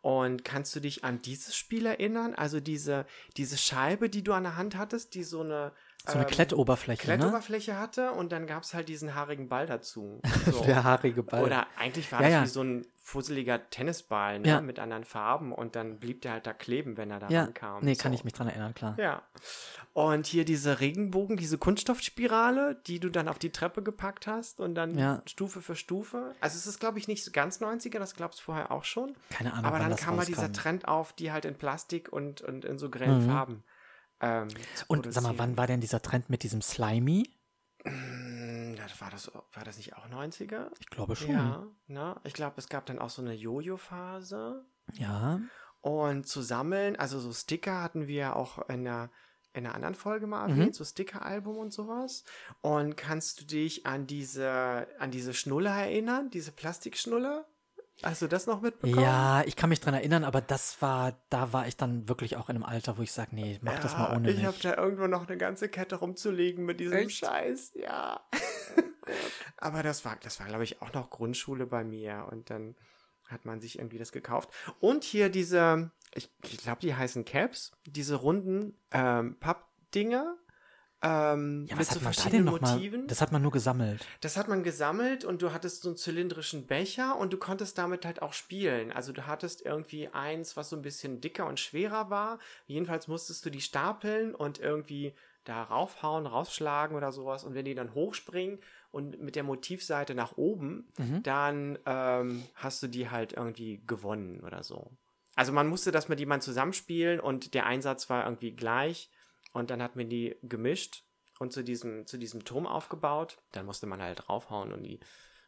Und kannst du dich an dieses Spiel erinnern? Also diese, diese Scheibe, die du an der Hand hattest, die so eine So eine ähm, Klettoberfläche, ne? Klettoberfläche hatte und dann gab es halt diesen haarigen Ball dazu. So. Der haarige Ball. Oder eigentlich war Ja, das ja. wie so ein fusseliger Tennisball ne? Ja. mit anderen Farben und dann blieb der halt da kleben, wenn er da ja, rankam. nee, kann so. ich mich dran erinnern, klar. Ja. Und hier diese Regenbogen, diese Kunststoffspirale, die du dann auf die Treppe gepackt hast und dann. Stufe für Stufe. Also es ist, glaube ich, nicht so ganz 90er, das glaubst du vorher auch schon. Keine Ahnung, Aber dann kam mal dieser. Trend auf, die halt in Plastik und, und in so grellen Mhm. Farben. Ähm, Und sag mal, wann war denn dieser Trend mit diesem Slimy? Das war, das, war das nicht auch 90er? Ich glaube schon. Ja, ne? Ich glaube, es gab dann auch so eine Jojo-Phase. Ja. Und zu sammeln, also so Sticker hatten wir auch in der, in einer anderen Folge mal Mhm. erwähnt, so Sticker-Album und sowas. Und kannst du dich an diese, an diese Schnulle erinnern, diese Plastikschnulle? Hast du das noch mitbekommen? Ja, ich kann mich dran erinnern, aber das war, da war ich dann wirklich auch in einem Alter, wo ich sage, nee, mach das mal ohne ich habe mich. da irgendwo noch eine ganze Kette rumzulegen mit diesem Echt? Scheiß, ja. Aber das war, das war, glaube ich, auch noch Grundschule bei mir. Und dann hat man sich irgendwie das gekauft. Und hier diese, ich, ich glaube, die heißen Caps, diese runden ähm, Pappdinger. Ähm, Ja, mit so da verschiedenen nochmal? Motiven. Das hat man nur gesammelt. Das hat man gesammelt und du hattest so einen zylindrischen Becher und du konntest damit halt auch spielen. Also du hattest irgendwie eins, was so ein bisschen dicker und schwerer war. Jedenfalls musstest du die stapeln und irgendwie da raufhauen, rausschlagen oder sowas. Und wenn die dann hochspringen und mit der Motivseite nach oben, Mhm. dann ähm, hast du die halt irgendwie gewonnen oder so. Also man musste das mit jemandem zusammenspielen und der Einsatz war irgendwie gleich. Und dann hat man die gemischt und zu diesem, zu diesem Turm aufgebaut. Dann musste man halt draufhauen und die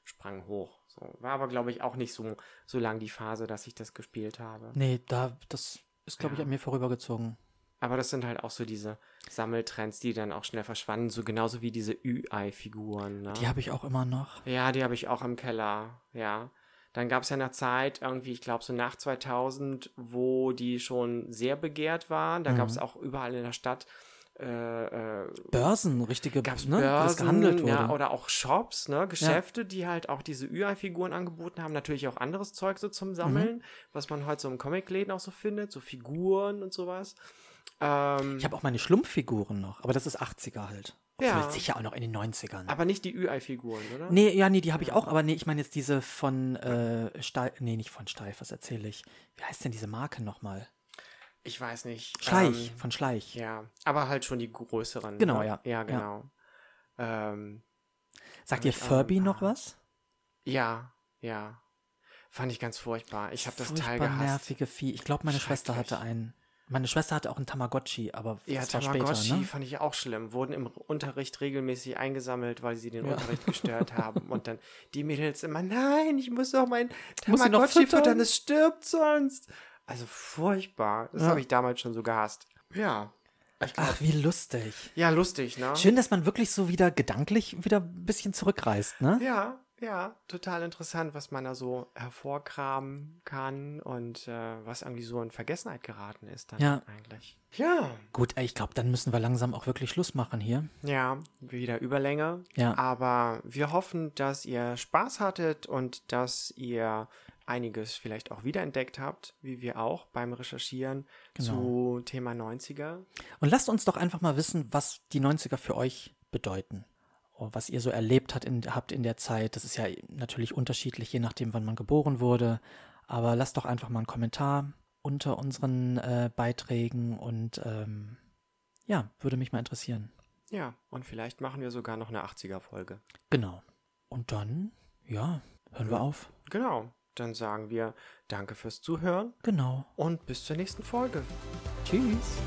sprangen hoch. So. War aber, glaube ich, auch nicht so, so lang die Phase, dass ich das gespielt habe. Nee, da, das ist, glaube ich, Ja. an mir vorübergezogen. Aber das sind halt auch so diese Sammeltrends, die dann auch schnell verschwanden. So genauso wie diese Ü-Ei-Figuren. Ne? Die habe ich auch immer noch. Ja, die habe ich auch im Keller, ja. Dann gab es ja eine Zeit, irgendwie, ich glaube so nach 2000, wo die schon sehr begehrt waren. Da Mhm. gab es auch überall in der Stadt äh, äh, Börsen, richtige, gab's ne, wo das Börsen, gehandelt wurde. Ja, oder auch Shops, ne, Geschäfte, die halt auch diese Ü-Ei-Figuren angeboten haben. Natürlich auch anderes Zeug so Mhm. zum Sammeln, was man heute so im Comicläden auch so findet, so Figuren und sowas. Ähm, ich habe auch meine Schlumpffiguren noch, aber das ist 80er halt. Obwohl, Ja. sicher auch noch in den 90ern. aber nicht die Ü-Ei-Figuren, oder? Nee, ja, nee, die habe ich auch, aber nee, ich meine jetzt diese von äh, Steif, nee, nicht von Steif, was erzähle ich? Wie heißt denn diese Marke nochmal? Ich weiß nicht. Schleich, Ähm, von Schleich. Ja, aber halt schon die größeren. Genau, ne? ja. Ja, Ja. genau. Ähm, Sagt ein Furby noch paar. was? ja, ja. Fand ich ganz furchtbar. Ich habe das Teil gehasst. nervige Vieh. Ich glaube, meine Schwester hatte einen. Meine Schwester hatte auch einen Tamagotchi, aber Ja, das war Tamagotchi später, ne? fand ich auch schlimm. Wurden im Unterricht regelmäßig eingesammelt, weil sie den Ja. Unterricht gestört haben. Und dann die Mädels immer, nein, ich muss doch mein Tamagotchi füttern? es stirbt sonst. Also furchtbar. Das Ja. habe ich damals schon so gehasst. Ja. Glaub, Ach, wie lustig. ja, lustig, ne? Schön, dass man wirklich so wieder gedanklich wieder ein bisschen zurückreist, ne? Ja, ja, total interessant, was man da so hervorkramen kann und äh, was irgendwie so in Vergessenheit geraten ist dann Ja. eigentlich. Ja, Gut, ich glaube, dann müssen wir langsam auch wirklich Schluss machen hier. ja, wieder Überlänge. Ja. Aber wir hoffen, dass ihr Spaß hattet und dass ihr einiges vielleicht auch wiederentdeckt habt, wie wir auch beim Recherchieren Genau. zu Thema 90er. Und lasst uns doch einfach mal wissen, was die 90er für euch bedeuten. Was ihr so erlebt hat in, habt in der Zeit. Das ist ja natürlich unterschiedlich, je nachdem, wann man geboren wurde. Aber lasst doch einfach mal einen Kommentar unter unseren äh, Beiträgen und ähm, ja, würde mich mal interessieren. Ja, und vielleicht machen wir sogar noch eine 80er-Folge. Genau. Und dann, ja, hören wir auf. Genau, dann sagen wir Danke fürs Zuhören Genau. und bis zur nächsten Folge. Tschüss.